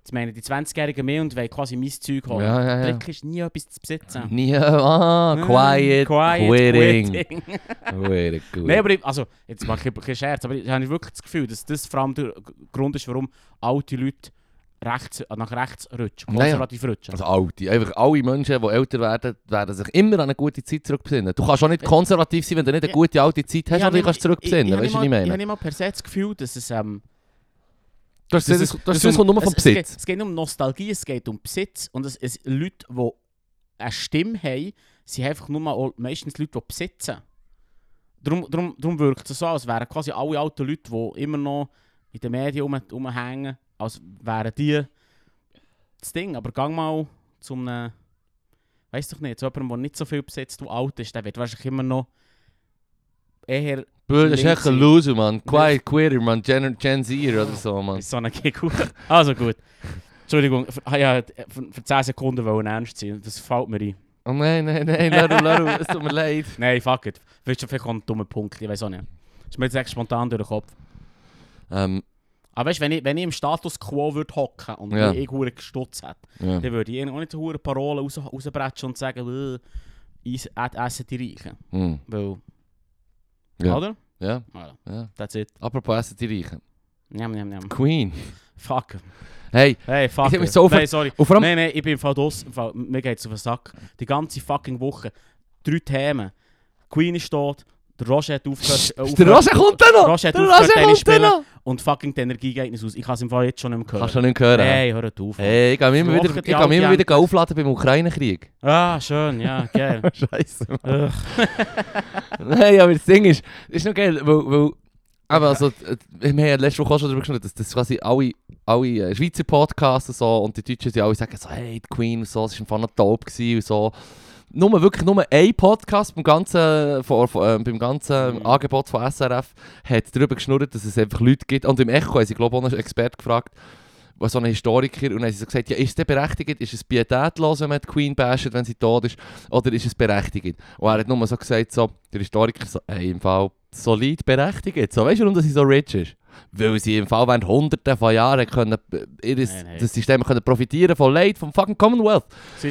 Jetzt meinen die 20-Jährigen mehr und wollen quasi mein Zeug holen.
Ja, ja, ja.
Trick ist nie etwas zu besitzen.
Nie, ah,
Mm,
quiet, quitting.
quitting.
Very good.
Nein, aber ich, also, jetzt mache ich keinen Scherz, aber ich habe wirklich das Gefühl, dass das vor allem der Grund ist, warum alte Leute rechts, äh, nach rechts rutschen, konservativ rutschen.
Also alte, einfach alle Menschen, die älter werden, werden sich immer an eine gute Zeit zurückbesinnen. Du kannst auch nicht konservativ sein, wenn du nicht eine gute alte Zeit hast, aber dich kannst zurückbesinnen. Weißt du, was ich
Ich habe
meine?
mal per se das Gefühl, dass es... Ähm, Dass
das,
es-
das,
dass
kommt nur vom
es, es, geht,
Besitz.
es geht nicht um Nostalgie, es geht um Besitz. Und es, es, Leute, die eine Stimme haben, sind einfach nur mal meistens Leute, die besitzen. Darum, darum, darum wirkt es so, als wären quasi alle alten Leute, die immer noch in den Medien rum, rumhängen, als wären die das Ding. Aber gang mal zu einem, weiss doch nicht, zu jemandem, der nicht so viel besitzt, du alt ist, der wird wahrscheinlich immer noch eher
Bro, das ist echt ein. Loser, man. Quiet Quitter, man. Gen, Gen Z oder so, man.
ist so ein Gig. also gut. Entschuldigung, ich ja für, für 10 Sekunden wollen ernst sein. Das fällt mir ein.
Oh nein, nein, nein, Laru, Laru, es tut mir leid.
Nein, fuck it. Willst du vielleicht einen dummen Punkt? Ich weiß auch nicht. Das ist mir jetzt echt spontan durch den Kopf.
Ähm,
Aber weißt du, wenn ich, wenn ich im Status quo würde hocken und
Ja.
ich hure gestutzt hätte,
ja.
dann würde ich auch nicht so hure Parolen raus, rausbretschen und sagen, äh, essen die Reichen.
Hm.
Weil,
Ja.
oder?
ja,
Ja,
ja.
that's it.
Apropos Essen, die Reichen.
Njam, njam, njam.
Queen.
Fuck.
Hey,
Hey, fuck.
Ich hab mich
it.
so
Nein, sorry.
vor allem...
Nein, nein, ich bin im Fall. Im Fall, mir geht's auf den Sack. Die ganze fucking Woche. Drei Themen. Queen ist tot. Der Roger hat aufgehört. äh,
Der Roger kommt dann noch!
Roger hat
Der
aufgehört,
Roger
Tennis spielen.
noch!
Und fucking die Energie geht nicht aus. Ich kann es im Fall jetzt schon nicht mehr hören.
Kannst du nicht hören?
Hey, hört auf.
Hey, ich mich immer wieder, ich mich immer wieder aufladen beim Ukraine-Krieg.
Ah, schön, ja, geil.
Scheiße. Nein, aber das Ding ist, ist noch geil, weil, weil aber also, äh, wir haben ja letzte Woche auch schon darüber gesprochen, dass, dass quasi alle, alle äh, Schweizer Podcasts und so und die Deutschen die alle sagen so, hey, die Queen und so, das war noch dope gewesen und so. Nur, wirklich nur ein Podcast beim ganzen, von, von, äh, beim ganzen
Mhm.
Angebot von SRF hat darüber geschnurrt, dass es einfach Leute gibt, und im Echo haben sie glaube ich auch einen Experten gefragt, so ein Historiker, und dann haben sie so gesagt, ja, ist es denn berechtigt, ist es pietätlos, wenn man die Queen basht, wenn sie tot ist, oder ist es berechtigt? Und er hat nur so gesagt, so, der Historiker so, ey, im Fall solid berechtigt. So, weißt du, warum sie so rich ist? Weil sie im Fall während hunderten von Jahren können, äh, ihres,
Nein, nein.
das System können profitieren von Leid, vom fucking Commonwealth.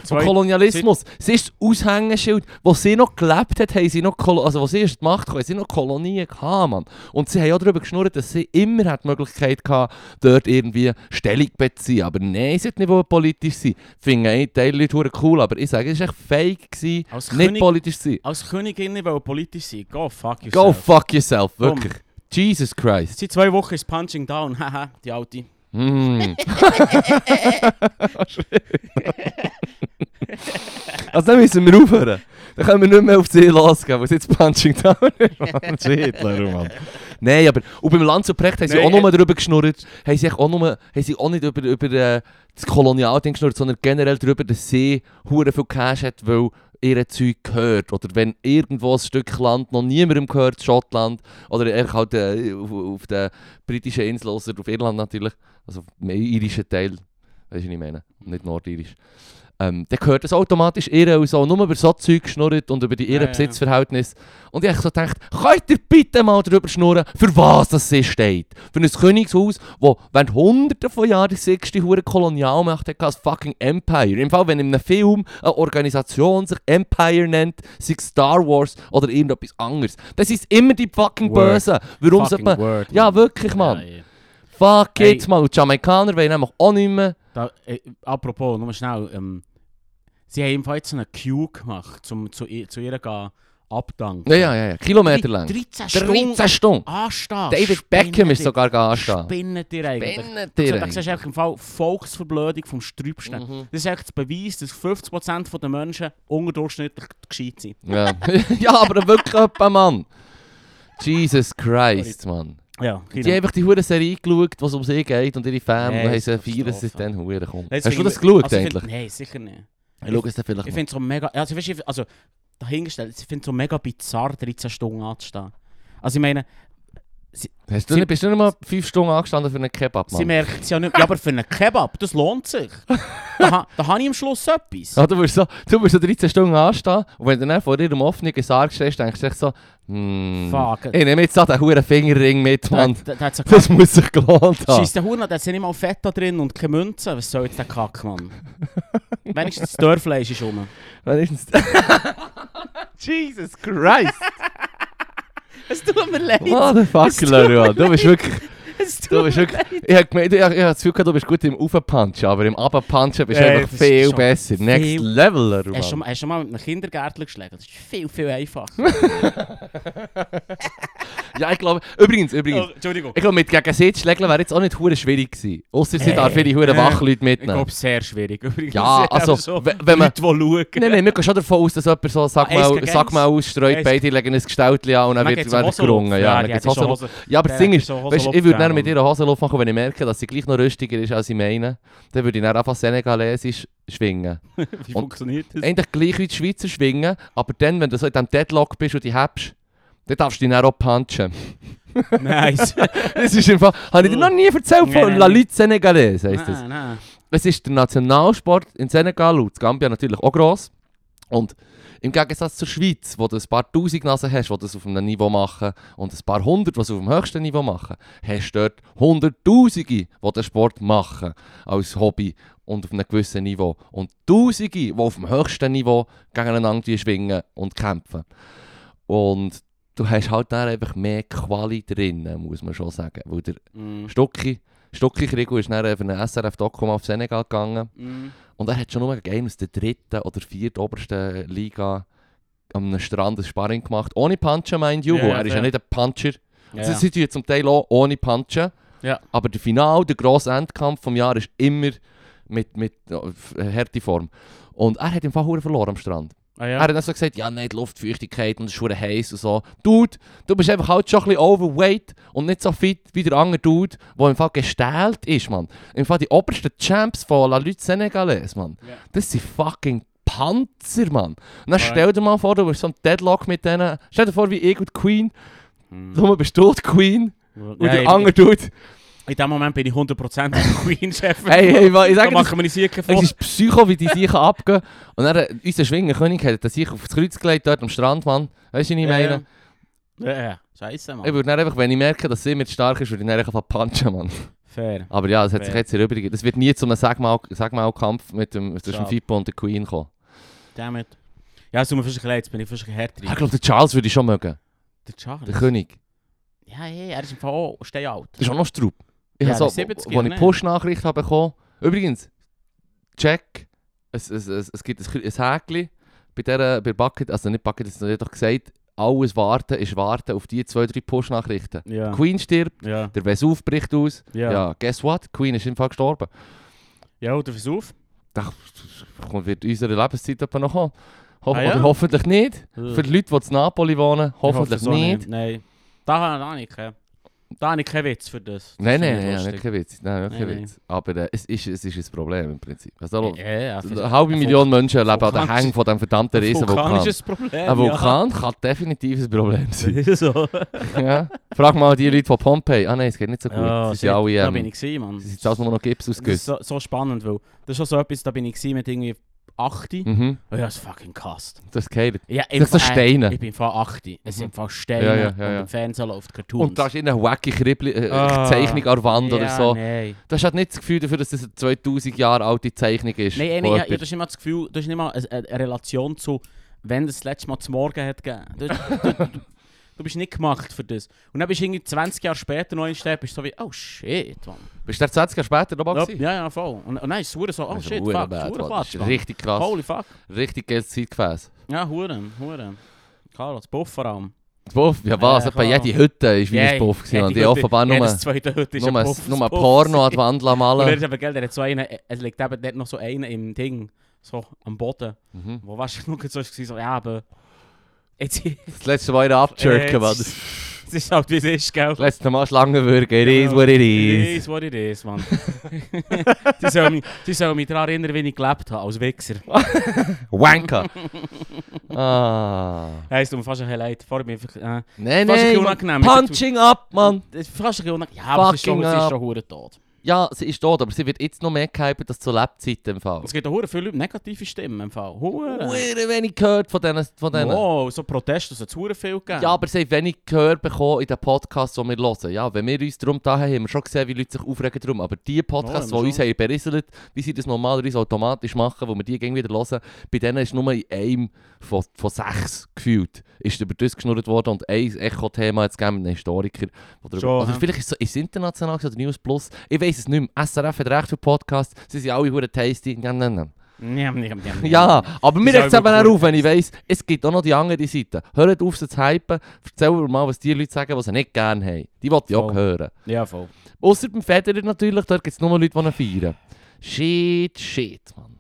Vom Kolonialismus. Sie ist das Aushängeschild. Wo sie noch gelebt hat, haben sie noch, Kolo also wo sie erst die Macht kam, haben sie noch Kolonien gehabt, Mann. Und sie haben auch darüber geschnurrt, dass sie immer die Möglichkeit gehabt, dort irgendwie Stellung zu beziehen. Aber nein, sie hat nicht politisch sein. Finden ein Teil Leute cool, aber ich sage, es war echt fake, gewesen,
als,
nicht
König,
politisch zu sein.
als Königin nicht politisch sein. Go fuck yourself.
Go fuck yourself, wirklich. Jesus Christ.
Seit zwei Wochen ist Punching Down. Haha, die alte.
Mm. also dann müssen wir aufhören. Dann können wir nicht mehr auf sie losgehen, was jetzt Punching Down ist. Hitler, Mann. Nein, aber und beim Land zu Precht haben sie
Nein,
auch nur darüber geschnurrt, haben sie, auch nur, haben sie auch nicht über, über äh, das Kolonialding geschnurrt, sondern generell darüber, dass sie hure viel Cash hat, weil ihr Zeug gehört. Oder wenn irgendwo ein Stück Land noch niemandem gehört, Schottland, oder einfach halt äh, auf, auf der britischen Insel, oder auf Irland natürlich, also im irischen Teil, weißt du, was ich meine, nicht nordirisch. Ähm, dann gehört es automatisch ihr und so, nur über so Zeug geschnurrt und über die ihre
Ja.
Besitzverhältnisse. Und ich hab so gedacht, könnt ihr bitte mal darüber schnurren, für was das sie steht? Für ein Königshaus, das während hunderten von Jahren die sechste hure Kolonialmacht hatte, als fucking Empire. Im Fall, wenn in einem Film eine Organisation sich Empire nennt, sei es Star Wars oder irgendetwas anderes, das ist immer die fucking
Word.
Bösen. Warum
Fucking
sollte man... Ja, wirklich, Mann.
Ja, ja.
Fuck
Hey.
jetzt mal. Und die Jamaikaner wollen nämlich auch nicht mehr...
Da, äh, apropos, nur schnell. Ähm, sie haben jetzt so eine Queue gemacht, um zu, i- zu ihr gehen, abdanken.
Ja, ja, ja, ja. Kilometer lang.
13 Stunden
13 Stunden.
anstehen.
David Beckham ist sogar anstehen.
Spinnet ihr eigentlich?
Spinnet
Da
ihr
da siehst du einfach im Fall Volksverblödung vom Sträubsten.
Mhm.
Das ist echt das Beweis, dass 50% der Menschen unterdurchschnittlich gescheit sind.
Ja. ja, aber wirklich etwa, Mann. Jesus Christ, Mann.
Ja,
Die haben einfach die hure Serie geschaut, was um sie geht und ihre Fans.
Nee,
und haben
ist
sie feiern, dass
Katastrophe.
dann hure kommt.
Jetzt
Hast du das geschaut
also ich
eigentlich?
Nein, sicher nicht.
Ich schaue es dann vielleicht
Ich finde es so mega, also, weißt, also dahingestellt, ich finde es so mega bizarr, 13 Stunden anzustehen. Also ich meine,
Hast du
sie-
nicht, bist du nicht mal 5 Stunden angestanden für einen Kebab,
sie
Mann?
merkt es ja nicht, ja, aber für einen Kebab, das lohnt sich. da, da habe ich am Schluss etwas.
Ja, du musst so, du musst so 13 Stunden anstehen und wenn du dann vor ihrem offenen Sarg stehst, denkst du echt so, hm,
Fuck.
ich nehme jetzt so den huren Fingerring mit,
Da,
Mann.
da, da sie
Das muss sich gelohnt haben.
Scheiss der Huren, da sie nicht mal Fett da drin und keine Münze. Was soll jetzt der Kack, Mann? Wenigstens das Dörrfleisch ist rum.
Wenigstens... Jesus Christ!
Es tut mir leid.
Motherfucker, Mann. Du bist wirklich...
Es tut
Du bist wirklich... Ich habe gemeint, ich, ich habe das Gefühl, gehabt, du bist gut im Aufpunchen, aber im Abpunchen bist du
Äh,
einfach viel besser. Next
viel-
Leveler, Mann.
Hast du schon, hast schon mal mit einem Kindergärtler geschlagen? Das ist viel, viel einfacher.
Ja, ich glaube... Übrigens, übrigens...
Oh, Entschuldigung.
Ich glaube, mit gegen sie zu schlägeln wäre jetzt auch nicht hure schwierig gewesen. Ausser sie
Äh,
darf ihre hure
äh,
Wachleute
Ich
mitnehmen.
glaube, sehr schwierig. Übrigens.
Ja,
Ich
also,
so
we- wenn man-
Leute, die schauen.
Nein, nein, wir gehen schon davon aus, dass jemand so, sag
Ah,
mal, sag mal ausstreut, beide legen ein Gestaltchen an und dann wird
zum
gerungen. Ja, Ja, aber das Ding ist, ich würde dann mit ihrer Hosenluft machen, wenn ich merke, dass sie gleich noch rüstiger ist, als ich meine. Dann würde ich dann einfach senegalesisch schwingen.
Wie funktioniert das?
Eigentlich gleich wie die Schweizer schwingen, aber dann, wenn du so in diesem Deadlock bist und die hebst, dann darfst du dich dann auch punchen.
Nice.
Das ist einfach, habe ich dir noch nie erzählt von La. Lutte Sénégalaise, heisst das. Es ist der Nationalsport in Senegal und in Gambia natürlich auch gross. Und im Gegensatz zur Schweiz, wo du ein paar Tausend Nasen hast, die das auf einem Niveau machen, und ein paar Hundert, die es auf dem höchsten Niveau machen, hast du dort Hunderttausende, die den Sport machen, als Hobby und auf einem gewissen Niveau. Und Tausende, die auf dem höchsten Niveau gegeneinander schwingen und kämpfen. Und du hast halt da einfach mehr Quali drin, muss man schon sagen. Weil der
Mm,
Stucki, Stucki Krigo ist dann für einen SRF-Dokum auf Senegal gegangen.
mm.
Und er hat schon nur gegen aus der dritten oder vierten obersten Liga am Strand ein Sparring gemacht. Ohne Punchen, mind you.
Ja, ja,
er ist ja
fair.
nicht ein Puncher.
Ja,
Sie,
ja.
sie tun zum Teil auch ohne Punchen.
Ja.
Aber der Final, der grosse Endkampf vom Jahr ist immer mit, mit äh, Härteform. Und er hat im Fall verloren am Strand.
Ah,
Er
ja.
hat dann so gesagt, ja nein, die Luftfeuchtigkeit und es ist heiß und so. Dude, du bist einfach halt schon ein bisschen overweight und nicht so fit wie der andere Dude, der im Fall gestählt ist, Mann. Im Fall die obersten Champs von La Lutte Senegalese, Mann.
Ja.
Das sind fucking Panzer, Mann. Und dann
Ja.
stell dir mal vor, du bist so ein Deadlock mit denen. Stell dir vor, wie ich und Queen.
Mm.
Du bist du die Queen und
Ja,
der andere Dude.
In dem Moment bin ich 100% der Queen-Chef.
Hey, hey, ich
da
sage
machen wir hier keine
Es ist Psycho, wie die sich abgehen. Und dann, äh, unser Schwingerkönig hat sich aufs Kreuz gelegt, dort am Strand, Mann. Weißt du, was ich meine?
Ja, ja. Scheiße, Mann.
Ich würde einfach, wenn ich merke, dass sie mir stark ist, würde ich dann einfach punchen, Mann.
Fair.
Aber ja, das hat sich
Fair.
jetzt erübrigt. Das wird nie zu einem Sagmal- Sagmal-Kampf mit dem, zwischen. Fippo und der Queen kommen.
Damit. Ja, es tut mir fast leid, jetzt bin ich fast härter.
Ich glaube, der Charles würde ich schon mögen.
Der Charles.
Der König.
Ja, hey, er ist im Fall auch steh alt.
Das ist auch noch Strupp. Ich
Ja,
habe so,
der 70er,
wo ich
ne?
Push-Nachricht habe bekommen. Übrigens, check. Es, es, es, es gibt ein, ein Häkchen bei dieser bei Bucket, also nicht Bucket, das hat doch gesagt, alles warten ist warten auf die zwei, drei Push-Nachrichten.
Ja.
Queen stirbt,
Ja.
der Vesuv bricht aus.
Ja.
Ja. guess what? Queen ist im Fall gestorben.
Ja, und der Versuch?
Da wird unsere Lebenszeit etwa noch kommen. Ho
Ah, ja?
Hoffentlich nicht. Für die Leute, die in Napoli wohnen,
Ich hoffe
hoffentlich
so
nicht.
Nein. Da, habe ich keinen. Da habe ich keinen Witz für das. das
Nein, nein, nein, nicht kein Witz. Nein, nicht kein
Nein,
Witz. Aber äh, es, ist, es ist ein Problem im Prinzip. Also,
Ja, ja,
Eine halbe Million Menschen leben an der
Vulkan-
Hänge von diesem verdammten Riesenvulkan.
Vulkanisches Problem.
Ein Vulkan kann definitiv ein Problem sein.
Ja. so.
ja. Frag mal die Leute von Pompeii. Ah nein, es geht nicht so gut.
Ja,
sie sind ja alle,
da bin
ähm,
ich gewesen, Mann.
sie sind alles nur noch Gips
Das ist
ausgegüsst.
so, so spannend, weil das ist schon so etwas, da bin ich gewesen mit irgendwie 8.
Mhm.
Oh ja, das fucking gehasst.
Das ist geil.
Ja,
Das sind Steine.
Ich bin von 8. Es sind von
Ja,
Steine
ja, ja,
und
ja.
im Fernsehen läuft Cartoons.
Und da ist eine wacky Kribbli- äh,
Ah.
Zeichnung an der Wand oder so.
Nein.
Du hast halt nicht das Gefühl dafür, dass das eine 2000 Jahre alte Zeichnung ist.
Nein, nein, das ist immer das Gefühl, das ist nicht mal eine, eine Relation zu, wenn das, das letzte Mal zum Morgen hat gegeben. Du, bist nicht gemacht für das. Und dann bist du irgendwie 20 Jahre später noch in der bist so wie, oh shit, man.
Bist du da 20 Jahre später dabei
Ja,
gewesen?
ja, ja, voll. Und, und dann ist es so, oh shit, fuck,
bad, Mann.
Quatsch, Mann.
richtig krass.
Holy fuck.
Richtig geiles Zeitgefäß.
Ja, Huren, Huren. Das Buff vor allem.
Das Buff? Ja was? Etwa
klar.
jede Hütte ist wie ein Buff gewesen. Und die
Hütte-
offenbar nur, nur,
ein Buff.
nur
Buff
Porno an die Wand
Und
malen.
ist aber, gell, der hat so einen, es liegt eben dort noch so einer im Ding, so am Boden.
Mhm.
Wo du, noch so war, so, ja, aber... Jetzt,
Das letzte Mal abjerken,
Äh,
Mann.
es- es ist halt wie es ist, gell?
Das letzte Mal Schlangenwürger. It is what it
It
is.
is what it is, Mann. Sie sollen mich, sie sollen mich daran erinnern, wie ich gelebt habe, als Wichser.
Wanker. ah.
Heisst, tut mir fast ein bisschen leid. Ich einfach... Äh,
Mann.
unangenehm.
Punching up, Mann.
Fast ein bisschen unangenehm. Ja, aber es ist schon, es ist tot.
Ja, sie ist tot, aber sie wird jetzt noch mehr gehypt als zu Lebzeiten im Fall.
Es gibt auch viele negative Stimmen im Fall. Hure.
Wenig gehört von denen. Von denen.
Oh, so Proteste, so hure viel gegeben.
Ja, aber sie haben wenig gehört bekommen in den Podcasts, die wir hören. Ja, wenn wir uns darum da haben, haben wir schon gesehen, wie Leute sich aufregen darum. Aber die Podcasts,
Ja,
die uns haben berieselt, wie sie das normalerweise automatisch machen, wo wir die gegen wieder hören, bei denen ist nur in einem von, von sechs gefühlt, ist über das geschnurrt worden und ein Echo-Thema jetzt gegeben mit einem Historiker. Oder,
Schon,
oder
hä?
vielleicht ist es, so- international oder News Plus. Ich weiß es nicht mehr. SRF hat recht für Podcasts. Sie sind alle hure tasty. Ja, aber mir regt es eben
auch
auf, wenn ich weiss, es gibt auch noch die andere Seite. Hört auf, sie zu hypen. Erzähl mir mal, was die Leute sagen, die sie nicht gerne haben. Die wollte ich auch hören.
Ja, voll.
Außer beim Federer natürlich, dort gibt es nur Leute, die ihn feiern. Shit, shit, Mann.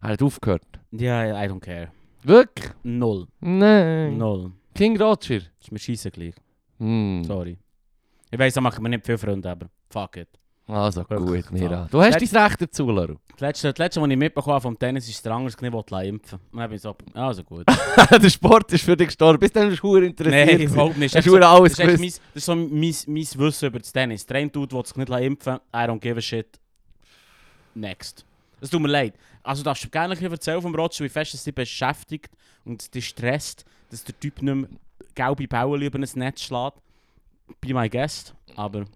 Er hat aufgehört.
Ja, I don't care.
Wirklich?
Null.
Nein.
Null.
King Roger.
Ist mir scheisse gleich.
Hm.
Sorry. Ich weiss, da machen wir nicht viele Freunde, aber fuck it.
Also
Wirklich,
gut, Mira. Du hast dein Recht dazu, Leru.
Das letzte, das letzte, was ich mitbekommen habe vom Tennis, ist der Angers nicht wollte impfen. Und dann bin ich so, also gut.
Der Sport ist für dich gestorben. Bis dann bist du interessiert.
Nein, überhaupt nicht. Das ist
alles
echt mein, das ist so mein, mein Wissen über das Tennis. Der eine Dude will sich nicht impfen I don't give a shit. Next. Es tut mir leid. Also darfst du gerne ein bisschen erzählen vom Roger, wie fest es dich beschäftigt und dich stresst, dass der Typ nicht mehr gelbe Bälle über ein Netz schlägt. Be my guest. Aber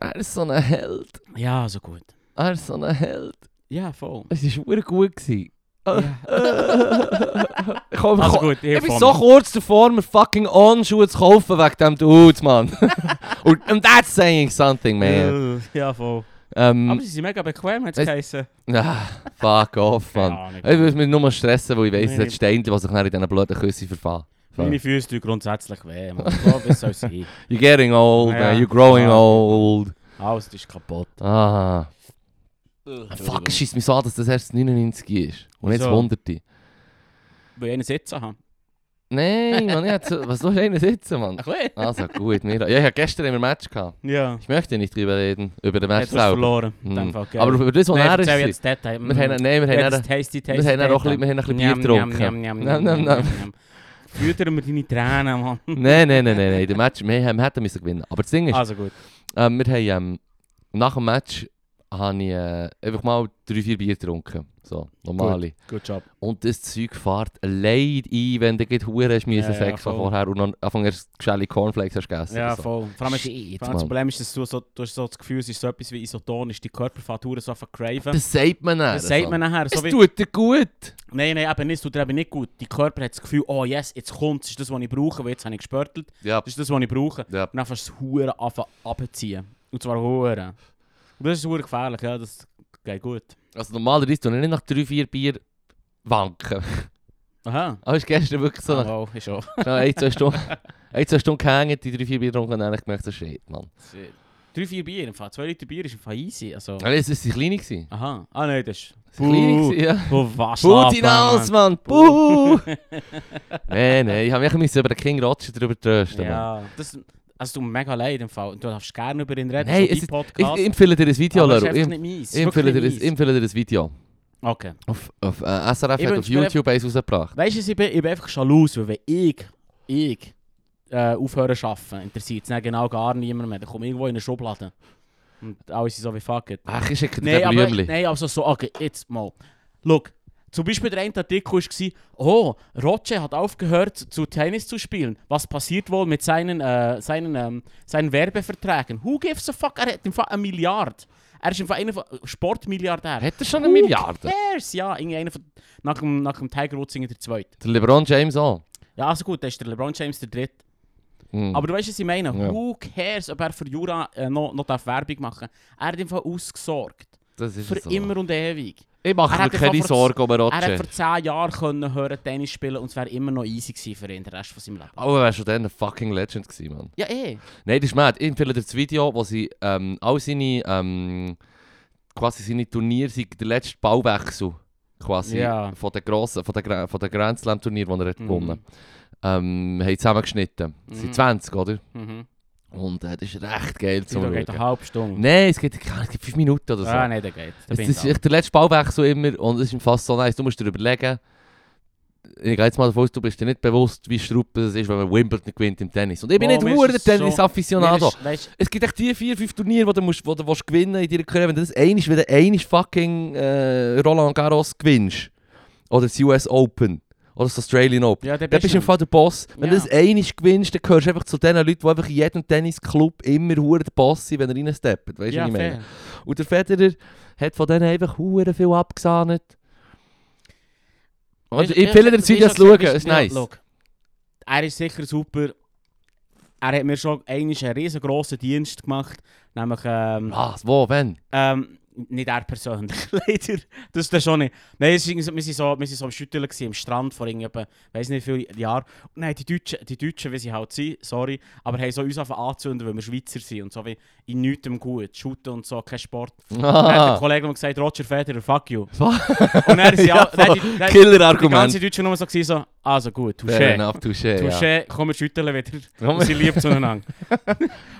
Er ist so ein Held.
ja, so gut.
Er ist so ein Held.
Ja, voll.
Es war verdammt gut. gewesen.
Ja.
ich komme
Also gut, ich
Ich bin so kurz davor, mir fucking On-Schuhe zu kaufen wegen dem Dude, Mann. und, and that's saying something, man.
Ja, voll.
Ähm,
Aber sie sind mega bequem, hat es
Es-
geheißen.
ah, fuck off, Mann. Ich will mich nur stressen, weil ich weiss, es hat Steine, die sich dann in diesen blöden Küssen verfahren.
Meine Füße tun grundsätzlich weh. Man. So, wie soll es sein?
You're getting old,
Ja.
man. You're growing
Ja.
old.
Alles ist kaputt.
Ah. Fuck, es schießt mich so an, dass das erst 99 ist. Und jetzt
Wieso?
100.
Weil ich einen Sitzen habe.
Nein, Mann, so, was soll ich einen sitzen, Mann? Also gut, Mira. Ja, ich habe gestern immer ein Match gehabt.
Ja.
Ich möchte nicht drüber reden, über den Match
Jetzt
selber.
verloren. In
Hm.
dem Fall, gell?
Aber über das, was
Nein,
er
erzähl
ist.
jetzt Detail.
Wir haben, nein, wir haben
Jetzt tasty, tasty,
wir haben dann auch ein bisschen- wir haben ein bisschen Bier
Njam,
getrunken.
njam, njam,
Nam,
njam,
nam, nam.
njam, njam. Füttern wir deine Tränen, Mann.
Nein, nein, nein, nein, nein. Der Match, wir, haben- wir hätten müssen gewinnen. Aber das Ding ist,
Also gut.
ähm, wir haben, ähm, nach dem Match habe ich äh, einfach mal drei, vier Bier getrunken. So, normale.
Good job.
Und das Zeug fährt allein ein, wenn du gleich Huren hast müssen
Ja, ja, voll.
vorher und dann Anfang erst geschälte Cornflakes hast gegessen.
Ja,
so.
voll. Vor allem,
Shit,
vor allem das Problem ist, dass du, so, du hast so das Gefühl, es ist so etwas wie isotonisch. Die Körperfaktoren so einfach craven.
Das sagt man dann.
Das sagt
so.
man nachher.
Es
So wie,
tut dir gut.
nein, nein, eben nicht. Es tut dir eben nicht gut. Die Körper hat das Gefühl, oh yes, jetzt kommt es. Ist das, was ich brauche, weil jetzt habe ich gespörtelt.
Ja,
Das ist das, was ich brauche.
ja.
Und dann fängst du das Huren anfangen abzuziehen. Und zwar Huren. Und das ist hure gefährlich, ja. Das geht gut.
Also normalerweise tue ich nicht nach drei, vier Bier wanken.
Aha.
Aber ist gestern wirklich so
Ah,
nach
wow, ist auch.
schnell ein, zwei Stunden, ein, zwei Stunden gehängt, die drei, vier Bier getrunken und dann habe ich gemerkt, so shit, Mann.
Drei, vier Bier, im Fall. zwei Liter Bier ist im Fall easy. Also.
Aber es ist klein gewesen.
Aha. Ah nein, das ist...
War klein ja.
Oh, was?
Puh, hinaus, Mann!
Puh!
nein, nein, ich habe mich über den King Roger drüber. Mann.
Ja, das... Also tut mir mega leid im Fall. Du darfst gerne über ihn reden,
Nein,
so
es ist-
Podcast.
Ich empfehle dir ein Video,
es einfach
Ich, ich, empfehle dir, ein- empfehle dir ein Video.
Okay.
Auf, auf äh, SRF
Ich
hat auf YouTube eins rausgebracht.
Weißt du, ich bin, ich bin einfach schalus, weil wenn ich, ich äh, aufhören zu arbeiten, interessiert es genau gar niemand mehr. Dann komme ich irgendwo in eine Schublade. Und alle sind so wie fuck it.
Ach, ich schicke dir
Nein, aber,
Blümchen.
nein, also so, okay, jetzt mal. Look, zum Beispiel der eine Artikel war, oh, Roger hat aufgehört zu Tennis zu spielen. Was passiert wohl mit seinen, äh, seinen, ähm, seinen Werbeverträgen? Who gives a fuck? Er hat im Fall eine Milliarde. Er ist im Fall einer von Sportmilliardär.
Hat er schon eine
Who
Milliarde?
cares? Ja, einer von, nach, dem, nach dem Tiger Woods der zweite.
Der LeBron James auch.
Ja, also gut, das ist der LeBron James der dritte.
Hm.
Aber du weißt, was ich meine?
Ja.
Who cares, ob er für Jura äh, noch, noch darf Werbung machen Er hat im Fall ausgesorgt.
das ist
Für
so.
immer und ewig.
Ich mache
Er
mir
hat
keine Sorgen um
Er
Roger.
hat vor 10 Jahren können hören Tennis spielen und es wäre immer noch easy gewesen für ihn, den Rest von seinem Leben.
Aber er war schon dann ein fucking Legend gewesen, Mann.
Ja, eh.
Nein, das ist mad. Ich empfehle dir das Video, wo sie ähm, all seine, ähm, quasi seine Turniere, der letzte Ballwechsel quasi
Ja.
von den grossen, von den, von den Grand Slam Turnier, die er hat
Mhm.
gewonnen ähm, haben zusammengeschnitten. Es
Mhm.
sind 20, oder?
Mhm.
Und äh, das ist recht geil
Das
zu
Video geht eine
schauen.
halbe Stunde.
Nein, es geht, es geht 5 Minuten oder so.
Ah, nein, der geht. Da
Es das ist der letzte Ballwechsel immer und es ist fast so nice. Du musst dir überlegen, ich gehe jetzt mal davon aus, du bist dir nicht bewusst, wie struppe es ist, wenn man Wimbledon gewinnt im Tennis. Und ich bin
Oh,
nicht nur der
so-
Tennis-Afficionado.
Weißt,
Es gibt echt die vier, fünf Turniere, die du, musst, wo du willst gewinnen in deiner Karriere. Wenn du das einmal, wenn du einmal fucking äh, Roland Garros gewinnst, oder das US Open, oder das Australian Open,
ja, der
dann bist du im Fall der Boss. Wenn
Ja.
du das einmal gewinnst, dann gehörst du einfach zu den Leuten, die einfach in jedem Tennisclub immer der Boss sind, wenn er reinsteppt. Weißt du,
ja,
was ich meine?
fair.
Und der Federer hat von denen einfach hure viel abgesahnet. Und ich empfehle dir das schauen, ist nice.
look, er ist sicher super. Er hat mir schon einen riesengroßen Dienst gemacht. Nämlich, ähm,
Was? Wo? Wenn?
ähm, nicht er persönlich, leider. Das ist dann schon nicht. Nein, es ist, wir waren so, wir sind so am Schütteln gewesen, am Strand vor irgendwie, weiß nicht wie viele Jahren. Und nein, die Deutschen, die Deutschen, wie sie halt sind, sorry, aber haben so uns einfach anzünden, weil wir Schweizer sind und so wie in nichts gut, shooten und so, kein Sport. Dann hat der
Ah.
Kollege gesagt, Roger Federer, fuck you. Und dann sind
Ja,
ja, dann, die,
Killer-Argument.
ganze Deutschen nur so, gewesen, so also gut,
Fair
touché.
enough, touché, ja.
Touché, komm, wir schütteln wieder. Sie lieb zueinander.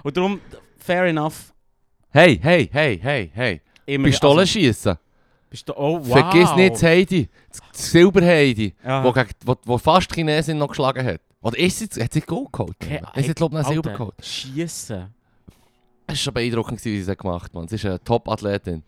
und darum, fair enough,
Hey, hey, hey, hey, hey.
Immer...
Pistolen
also,
schießen.
bist du, oh, wow.
Vergiss nicht das Heidi. Das das Silber-Heidi.
Ja.
Wo, wo, wo fast Chinesin noch geschlagen hat. Oder ist es, hat sie Gold geholt?
Okay,
Es ist, glaube ich, noch Silber geholt.
Schiessen.
Es war schon beeindruckend, wie sie es gemacht hat. Sie ist eine Top-Athletin.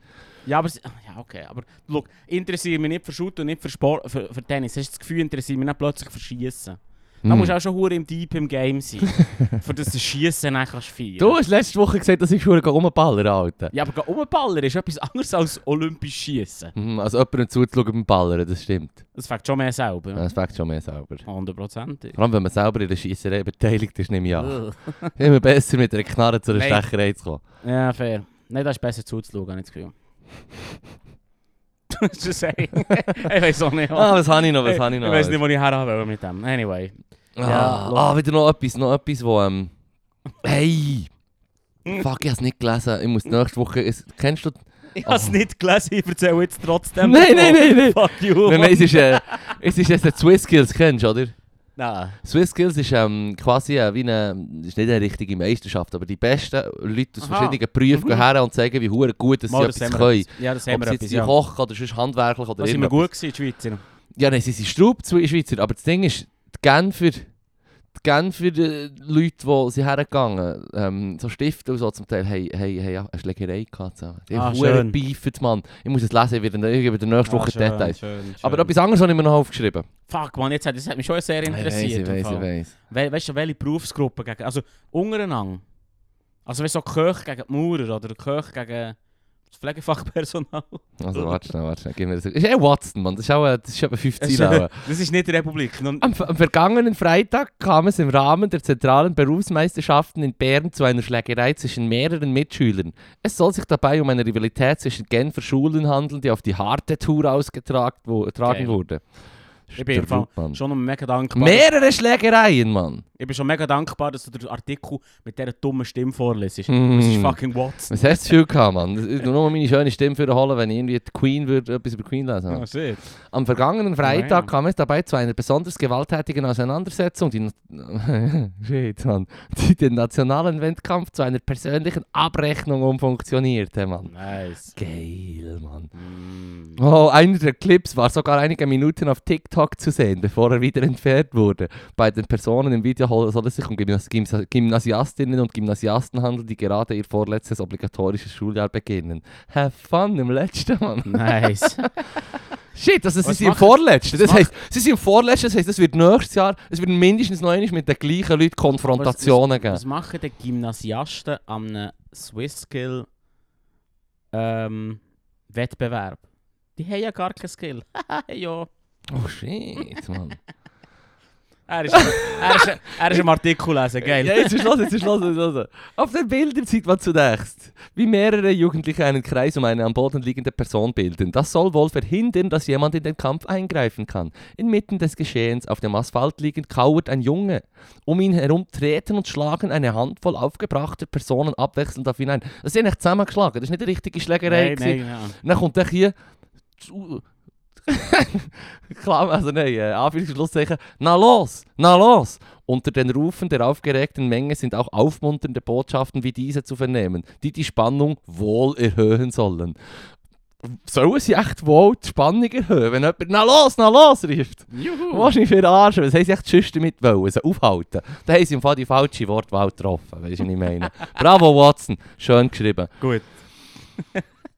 Ja, aber... sie- Ja, okay, aber... Look, interessiere mich nicht für Shooten und nicht für, Sport, für, für Tennis. Hast du das Gefühl, interessiere mich nicht plötzlich für Schiessen? Da
Hm.
musst du auch schon hure im Deep im Game sein. für das du Schiessen dann kannst feiern.
Du hast letzte Woche gesagt, dass ich schon rumballern Alter.
Ja, aber Umballer ist etwas anderes als olympisch Schiessen.
Mhm, Also jemandem zuzuschauen beim Ballern, das stimmt.
Das fängt schon mehr selber.
Das fängt schon mehr selber.
Hundertprozentig.
Vor allem, wenn man selber in der Schiesserei beteiligt ist, nehme ich an. Immer besser mit einer Knarre zu einer
Nein.
Stecherei zu kommen.
Ja, fair. Nein, das ist besser zuzuschauen, habe ich das Gefühl. Just saying. ich weiß auch nicht.
Ah, was habe ich noch, was habe ich
ich
noch?
weiß nicht, wo ich her will mit dem. Anyway.
Ah,
Ja,
ah, wieder noch etwas, noch etwas, wo... Ähm, hey! Fuck, ich habe es nicht gelesen. Ich muss nächste Woche... Es, kennst du...
Ich habe es nicht gelesen, ich erzähle jetzt trotzdem.
Nein, nein, nein, nein.
Fuck you.
Nein, nein, es ist... Äh, es ist jetzt ein Swiss Skills, kennst du, oder?
Nein.
Swiss Skills ist ähm, quasi äh, wie eine... ist nicht eine richtige Meisterschaft, aber die besten Leute aus
Aha.
verschiedenen Berufen
Mhm.
gehen her und zeigen, wie hure gut dass sie
Mal, das
etwas können.
etwas. Ja, das haben
Ob
wir
sie
etwas, ja.
Koch oder sonst handwerklich oder
Da sind wir gut gewesen, die Schweizer.
Ja, nein, sie sind Straub, Schweizer. Aber das Ding ist, Genfer, die die Genfer äh, Leute, die sind hergegangen, ähm, so Stifte und so zum Teil, haben hey, hey, ja, eine Schlägerei gehabt zusammen. Die
Ah,
haben beefert, Mann. Ich muss es lesen, ich werde ich gebe dir nächste Woche
Ah, schön,
Details.
schön, schön.
Aber etwas anderes habe ich mir noch aufgeschrieben.
Fuck, man, jetzt hat, das hat mich schon sehr interessiert.
ich weiss, ich weiss.
We weißt du, welche Berufsgruppen gegen. Also untereinander. Also weißt du, so Köche gegen die Maurer oder Köche gegen das Pflegefachpersonal.
Also warte schnell, warte schnell. Gib mir das. Ist eh Watson, Mann. Das ist, auch, das ist etwa 5
Das ist,
Ziele.
das ist nicht die Republik.
Am, am vergangenen Freitag kam es im Rahmen der zentralen Berufsmeisterschaften in Bern zu einer Schlägerei zwischen mehreren Mitschülern. Es soll sich dabei um eine Rivalität zwischen Genfer Schulen handeln, die auf die harte Tour ausgetragen wurde.
Ich bin Fall
Mann.
schon mega dankbar.
Mehrere Schlägereien, Mann.
Ich bin schon mega dankbar, dass du den Artikel mit dieser dummen Stimme vorlesest.
Mm.
Das ist fucking Watson.
Was hast du viel gehabt, Mann? Ich nur mal meine schöne Stimme für holen, wenn ich irgendwie die Queen würde, etwas über Queen lesen
shit.
Am vergangenen Freitag kam es dabei zu einer besonders gewalttätigen Auseinandersetzung, die, Shit, Mann, die den nationalen Wettkampf zu einer persönlichen Abrechnung umfunktionierte, Mann.
Nice.
Geil, Mann.
Mm.
Oh, einer der Clips war sogar einige Minuten auf TikTok zu sehen, bevor er wieder entfernt wurde. Bei den Personen im Video soll es sich um Gymnas Gymnas Gymnasiastinnen und Gymnasiasten handeln, die gerade ihr vorletztes obligatorisches Schuljahr beginnen. Have fun im letzten, Mann.
Nice.
Shit, also sie
Was
sind im Vorletzten.
was
Das heisst, sie sind im Vorletzten, das heisst, es wird nächstes Jahr, es wird mindestens noch einmal mit den gleichen Leuten Konfrontationen
was,
geben.
was machen die Gymnasiasten am einem Swiss Skill ähm, Wettbewerb? Die haben ja gar keinen Skill. ja.
Oh shit, Mann.
Er ist, er ist, er ist am Artikel lesen, geil.
Ja, jetzt ist los, jetzt ist los, jetzt ist los. Auf den Bildern sieht man zunächst, wie mehrere Jugendliche einen Kreis um eine am Boden liegende Person bilden. Das soll wohl verhindern, dass jemand in den Kampf eingreifen kann. Inmitten des Geschehens, auf dem Asphalt liegend, kauert ein Junge. Um ihn herum treten und schlagen eine Handvoll aufgebrachter Personen abwechselnd auf ihn ein. Das ist nicht zusammengeschlagen, das ist nicht eine richtige Schlägerei.
Nein, nein, ja.
Und dann kommt er hier. Klar, also nein, äh, Anführungszeichen. Na los, na los! Unter den Rufen der aufgeregten Menge sind auch aufmunternde Botschaften wie diese zu vernehmen, die die Spannung wohl erhöhen sollen. Sollen sie echt wohl die Spannung erhöhen, wenn jemand «Na los, na los!» ruft?
Juhu.
Was mich verarschen? Was haben sie echt sonst damit wollen? Sie aufhalten? Da haben sie im Fall die falsche Wortwahl getroffen, weißt du, was ich meine? Bravo, Watson! Schön geschrieben.
Gut.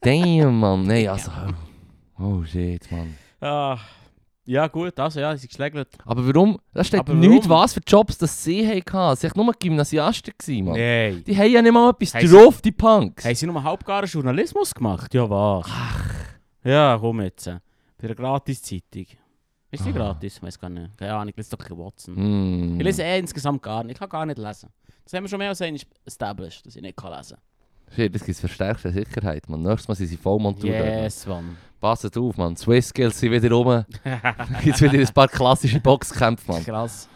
Damn, Mann. Nein, also. Oh shit, Mann.
Ah, ja, gut, also ja, sie geschlägelt.
Aber warum? Da steht
Aber
nichts,
warum?
was für Jobs das sie hatten. Sie waren nur Gymnasiasten, gewesen, Mann.
Nein.
Die haben ja nicht mal etwas
Haben sie-
drauf, die Punks.
Haben sie nur halbgaren Journalismus gemacht? Ja, was? Ja, komm jetzt. Bei einer Gratis-Zeitung. Ist die
Ah.
gratis? Ich weiß gar nicht. Keine Ahnung, ich lese doch kein Watson.
Mm.
Ich lese eh insgesamt gar nicht. Ich kann gar nicht lesen. Das haben wir schon mehr als established, dass ich nicht kann lesen
Shit, das gibt verstärkte Sicherheit, Mann. Nächstes Mal sind sie voll
kann.
montiert.
Yes, Mann.
Passt auf, Mann. Swiss Skills sind wieder rum. Jetzt wieder ein paar klassische Boxkämpfe, Mann.
Krass.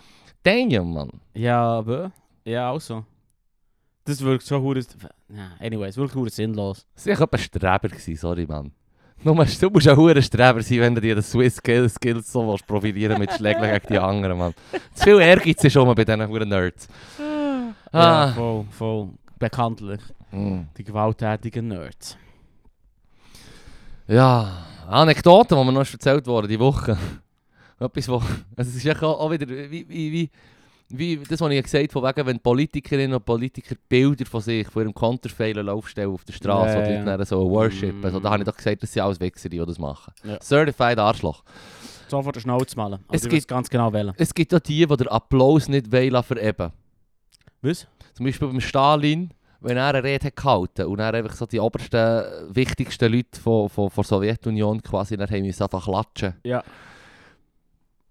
Damn, Mann.
Ja, aber... Ja, also. Das wirkt schon hure... Ja, anyway, es wirkt hure sinnlos.
Sie waren ein Streber, gewesen, sorry. Nur, du musst ein hoher Streber sein, wenn du dir Swiss Skills, Skills so willst profilieren mit Schlägen gegen die anderen, Mann. Zu viel Ehrgeiz ist schon mal bei diesen hohen Nerds.
Ja,
Ah.
voll, voll. Bekanntlich.
Mm.
Die gewalttätigen Nerds.
Ja, Anekdoten, die mir noch erzählt wurden diese Woche. Etwas, wo, also es ist ja auch wieder, wie, wie, wie, wie das, was ich gesagt habe, wegen, wenn Politikerinnen und Politiker Bilder von sich, von ihrem Konterfeilen aufstellen auf der Straße,
Ja,
und die. Leute dann so worshipen.
Mm.
Also, da habe ich doch gesagt, dass sie alles Wichser die, die das machen.
Ja.
Certified Arschloch.
Sofort den Schnauze malen.
Es
Also,
gibt-
ganz genau wählen.
Es gibt auch die, die den Applaus nicht wollen vereben.
Was?
Zum Beispiel beim Stalin, wenn er eine Rede hat gehalten und er einfach so die obersten, wichtigsten Leute von, von, von der Sowjetunion quasi dann haben müssen einfach klatschen.
Ja.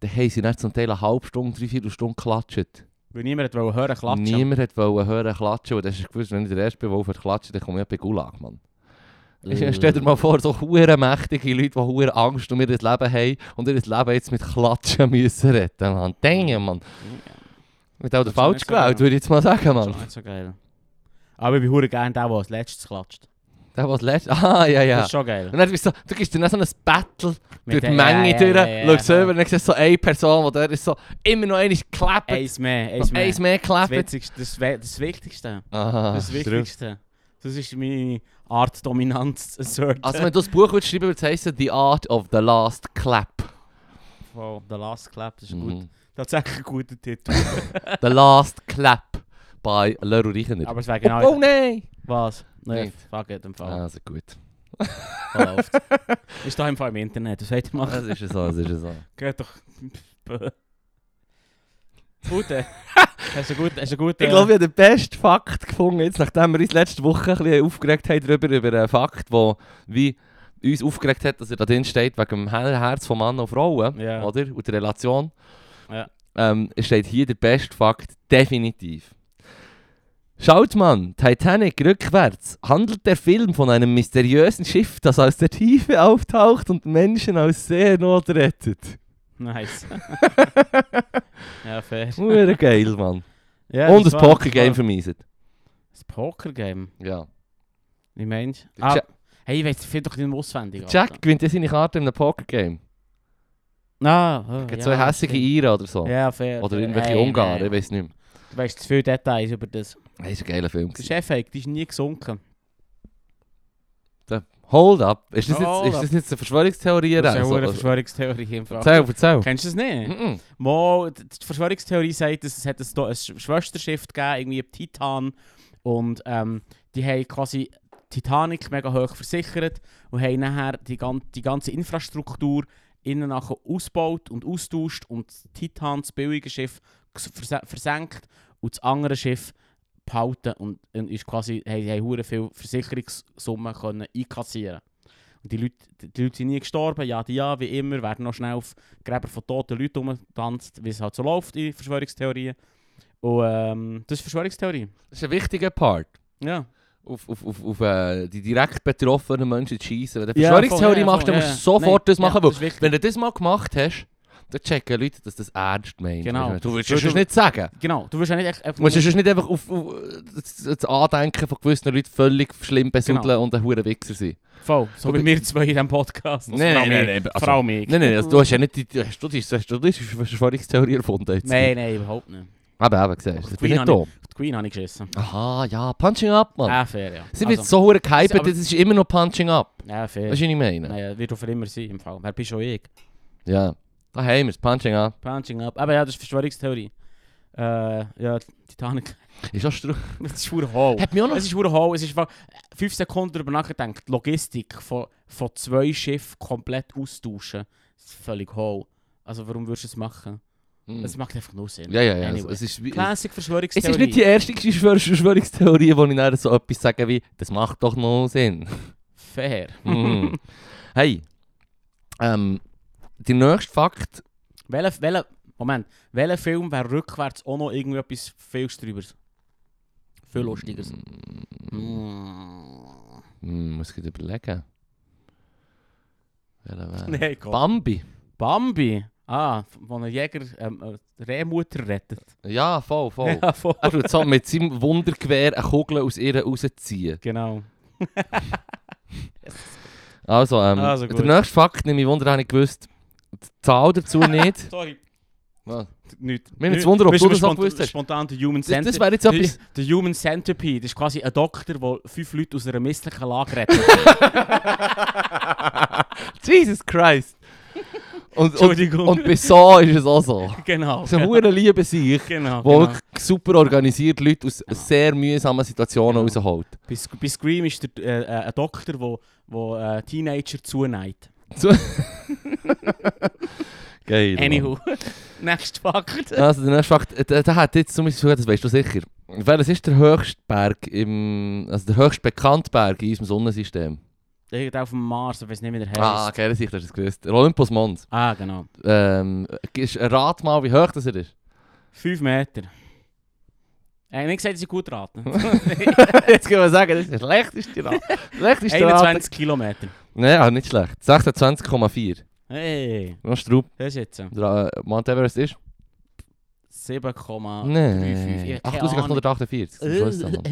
Dann haben sie dann zum Teil eine halbe Stunde, dreiviertel Stunde geklatscht.
Weil niemand wollte hören, klatschen.
Niemand hat wollen hören klatschen und das ist gewusst, wenn ich der Erste bin, der aufhört klatschen, dann komme ich bei Gulag, Mann.
Äh.
Stell dir mal vor, so hure mächtige Leute, die hure Angst um ihr Leben haben und ihr Leben jetzt mit Klatschen müssen retten, Mann. Damn, Mann. Mit auch der
Das
falsch gewählt, würde ich jetzt mal sagen,
Das
Mann.
ist nicht so geil. Aber ich bin hure gerne der, der als letztes klatscht.
Der, was letzt... Ah, ja, ja.
Das ist schon geil.
Und dann bist du, so, du dir dann so ein Battle
Mit
durch die
der-
Menge
ja,
durch,
ja, ja, ja,
schaust rüber und dann siehst du so eine Person, die da ist so immer noch einmal klappt,
Eins mehr, eins mehr.
eins mehr
Das,
klappt.
Das, We- das Wichtigste.
Aha,
Das. Wichtigste. Das ist meine Art Dominanz zu asserten.
Also wenn du das Buch würdest schreiben würdest, heißen The Art of the Last Clap.
Wow, The Last Clap, das ist gut.
Mhm.
Tatsächlich ein guter Titel.
The Last Clap bei Leroy Reichner.
Aber es wäre genau...
Oh, oh nein!
Was? Nein,
Nicht.
fuck it, im Fall.
Also gut.
Läuft. Ist doch im Fall im Internet, was wollt ihr machen?
Das ist ja so, das ist ja so.
Geht doch... Gute. Hast du gut, hast du gut...
Ich glaube, ich habe den besten Fakt gefunden, jetzt, nachdem wir uns letzte Woche ein bisschen aufgeregt haben darüber, über einen Fakt, der wie uns aufgeregt hat, dass er da drin steht, wegen dem Herz von Mann und Frauen,
Ja.
oder? Und der Relation.
Ja.
Ähm, es steht hier der beste Fakt, definitiv. Schaut man, Titanic rückwärts, handelt der Film von einem mysteriösen Schiff, das aus der Tiefe auftaucht und Menschen aus Seenot rettet.
Nice. ja, fair.
Hure geil, Mann.
Ja,
und
das
Pokergame
das war-
vermiesen.
Das Pokergame?
Ja.
Wie meinst du? Ah, hey, ich weiß, ich finde doch nicht auswendig.
Jack gewinnt ja seine Karte in einem Pokergame.
Ah, oh,
Gibt
ja,
zwei hässige. Iren oder so.
Ja, fair.
Oder irgendwelche
Hey,
Ungarn, ich weiß nicht mehr.
Du weißt zu viele Details über das.
Das ist ein geiler Film.
Der. Chef die ist nie gesunken.
Hold up. Ist das,
Hold
jetzt, ist
up.
das jetzt eine Verschwörungstheorie?
Das ist
oder
eine Verschwörungstheorie im Fall.
Erzähl, erzähl.
Kennst du das nicht?
Mhm.
Mal, die Verschwörungstheorie sagt, dass es hat ein, ein Schwesterschiff gegeben, irgendwie Titan. Und ähm, die haben quasi Titanic mega hoch versichert und haben nachher die, gan die ganze Infrastruktur innen nachher ausgebaut und austauscht und Titan, das billige Schiff, versenkt und das andere Schiff behalten und, und ist quasi, haben, haben viel Versicherungssummen können einkassieren und die Leute, die Leute sind nie gestorben, ja, die ja, wie immer, werden noch schnell auf Gräber von toten Leuten rumgetanzt, wie es halt so läuft in Verschwörungstheorien. Und ähm, das ist Verschwörungstheorie.
Das ist ein wichtiger Part.
Ja.
Auf, auf, auf, auf äh, die direkt betroffenen Menschen zu schießen. Wenn du
Ja,
Verschwörungstheorie
voll, ja,
machst, dann musst du
ja.
sofort
Nein,
das machen.
ja,
weil wenn du das mal gemacht hast, dann checken Leute, dass das ernst meint.
Genau.
Du willst
Weil
es
du-
nicht sagen.
Genau, du wirst ja nicht echt...
Du musst nicht einfach auf, auf das, das Andenken von gewissen Leuten völlig schlimm besudeln
Genau.
und ein hoher Wichser sein.
Voll, so wie wir zwei in diesem Podcast. Also
Nein, nein, nein,
ich.
nein, also-
Vor allem ich.
Nein, nein, also du hast ja nicht die, du hast, du, hast du die Verschwörungstheorie erfunden. Jetzt.
Nein, nein, überhaupt nicht.
Aber eben, siehst du, das
Die
bin nicht dumm.
Auf die Queen habe ich geschissen.
Aha, ja, Punching Up, Mann.
Ah, fair, ja.
Sie wird
Also,
so hure gehypt, das ist immer noch Punching Up.
Ja, fair.
Weißt du, was ich meine?
Naja, wird auch für immer sein im Fall. Wer bist schon ich?
Ja. Da haben wir es, Punching Up.
Punching up. Aber ja, das ist Verschwörungstheorie. Äh, ja, Titanic.
Ist auch stru...
Es ist schwer hohl.
Hat mich auch noch...
Es ist schwer hohl. Es ist fünf Sekunden darüber nachgedacht. Die Logistik von, von zwei Schiffen komplett austauschen. Das ist völlig hohl. Also warum würdest du es machen? Es macht einfach nur Sinn.
Ja, ja, ja.
Anyway.
Es ist,
Classic
es
Verschwörungstheorie.
ist nicht die erste Verschwör- Verschwörungstheorie, wo ich dann so etwas sage wie, das macht doch noch Sinn.
Fair.
Hm. Hey, ähm, der nächste Fakt,
welcher, welcher, Moment, welcher Film wäre rückwärts auch noch irgendwie etwas viel drüberes? Viel lustigeres. Mm.
hm, muss ich überlegen. Welcher wäre?
Nein, komm.
Bambi.
Bambi. Ah, wo ein Jäger ähm, eine Rehmutter rettet.
Ja, voll, voll.
Ja, voll.
Er tut so mit seinem Wundergewehr eine Kugel aus ihr rausziehen.
Genau.
Also, ähm,
Also
der
gut.
nächste Fakt, nehme ich Wunder, habe ich gewusst. Die Zahl dazu nicht.
Sorry.
Was?
Nicht.
Mir nimmt es Wunder, ob du das auch
spontan-
gewusst hast.
Spontan der Human
Das, das
Centipede.
wäre jetzt etwas...
Der, Human Centipede das ist quasi ein Doktor, der fünf Leute aus einer misslichen Lage rettet.
Jesus Christ! Und, und,
Entschuldigung.
und bei so ist es auch so.
genau.
So eine hure Liebe sich,
genau,
wo
genau.
super organisiert Leute aus sehr mühsamen Situationen
Genau.
rausholt.
Bei, bei Scream ist der, äh, äh, ein Doktor, der wo, wo, äh, Teenager zuneigt.
Geil. Mann.
Anywho. Nächster Fakt.
Also der nächste Fakt, äh, der, der hat jetzt zum Beispiel, das weißt du sicher. Welches ist der höchste Berg im, also der höchste bekannte Berg in unserem Sonnensystem?
Irgendwo auf dem Mars, ich weiß nicht, wie der heißt.
Ah, Sicht, hast du das gewusst. Der Olympus Mons.
ah, genau.
Ähm, ist, rat mal, wie hoch das er ist.
5 Meter. Äh, nicht gesagt, dass ich gut raten.
jetzt können wir sagen, das ist der schlechteste Rat. schlechteste Rat.
21 Kilometer.
Nein, ah, nicht schlecht. 26,4.
Hey,
Noch Straub.
das ist jetzt.
Der äh, Mount Everest ist?
7,35.
Nein.
Ah, Keine Ahnung.
8848. Das ist schon so, Mann.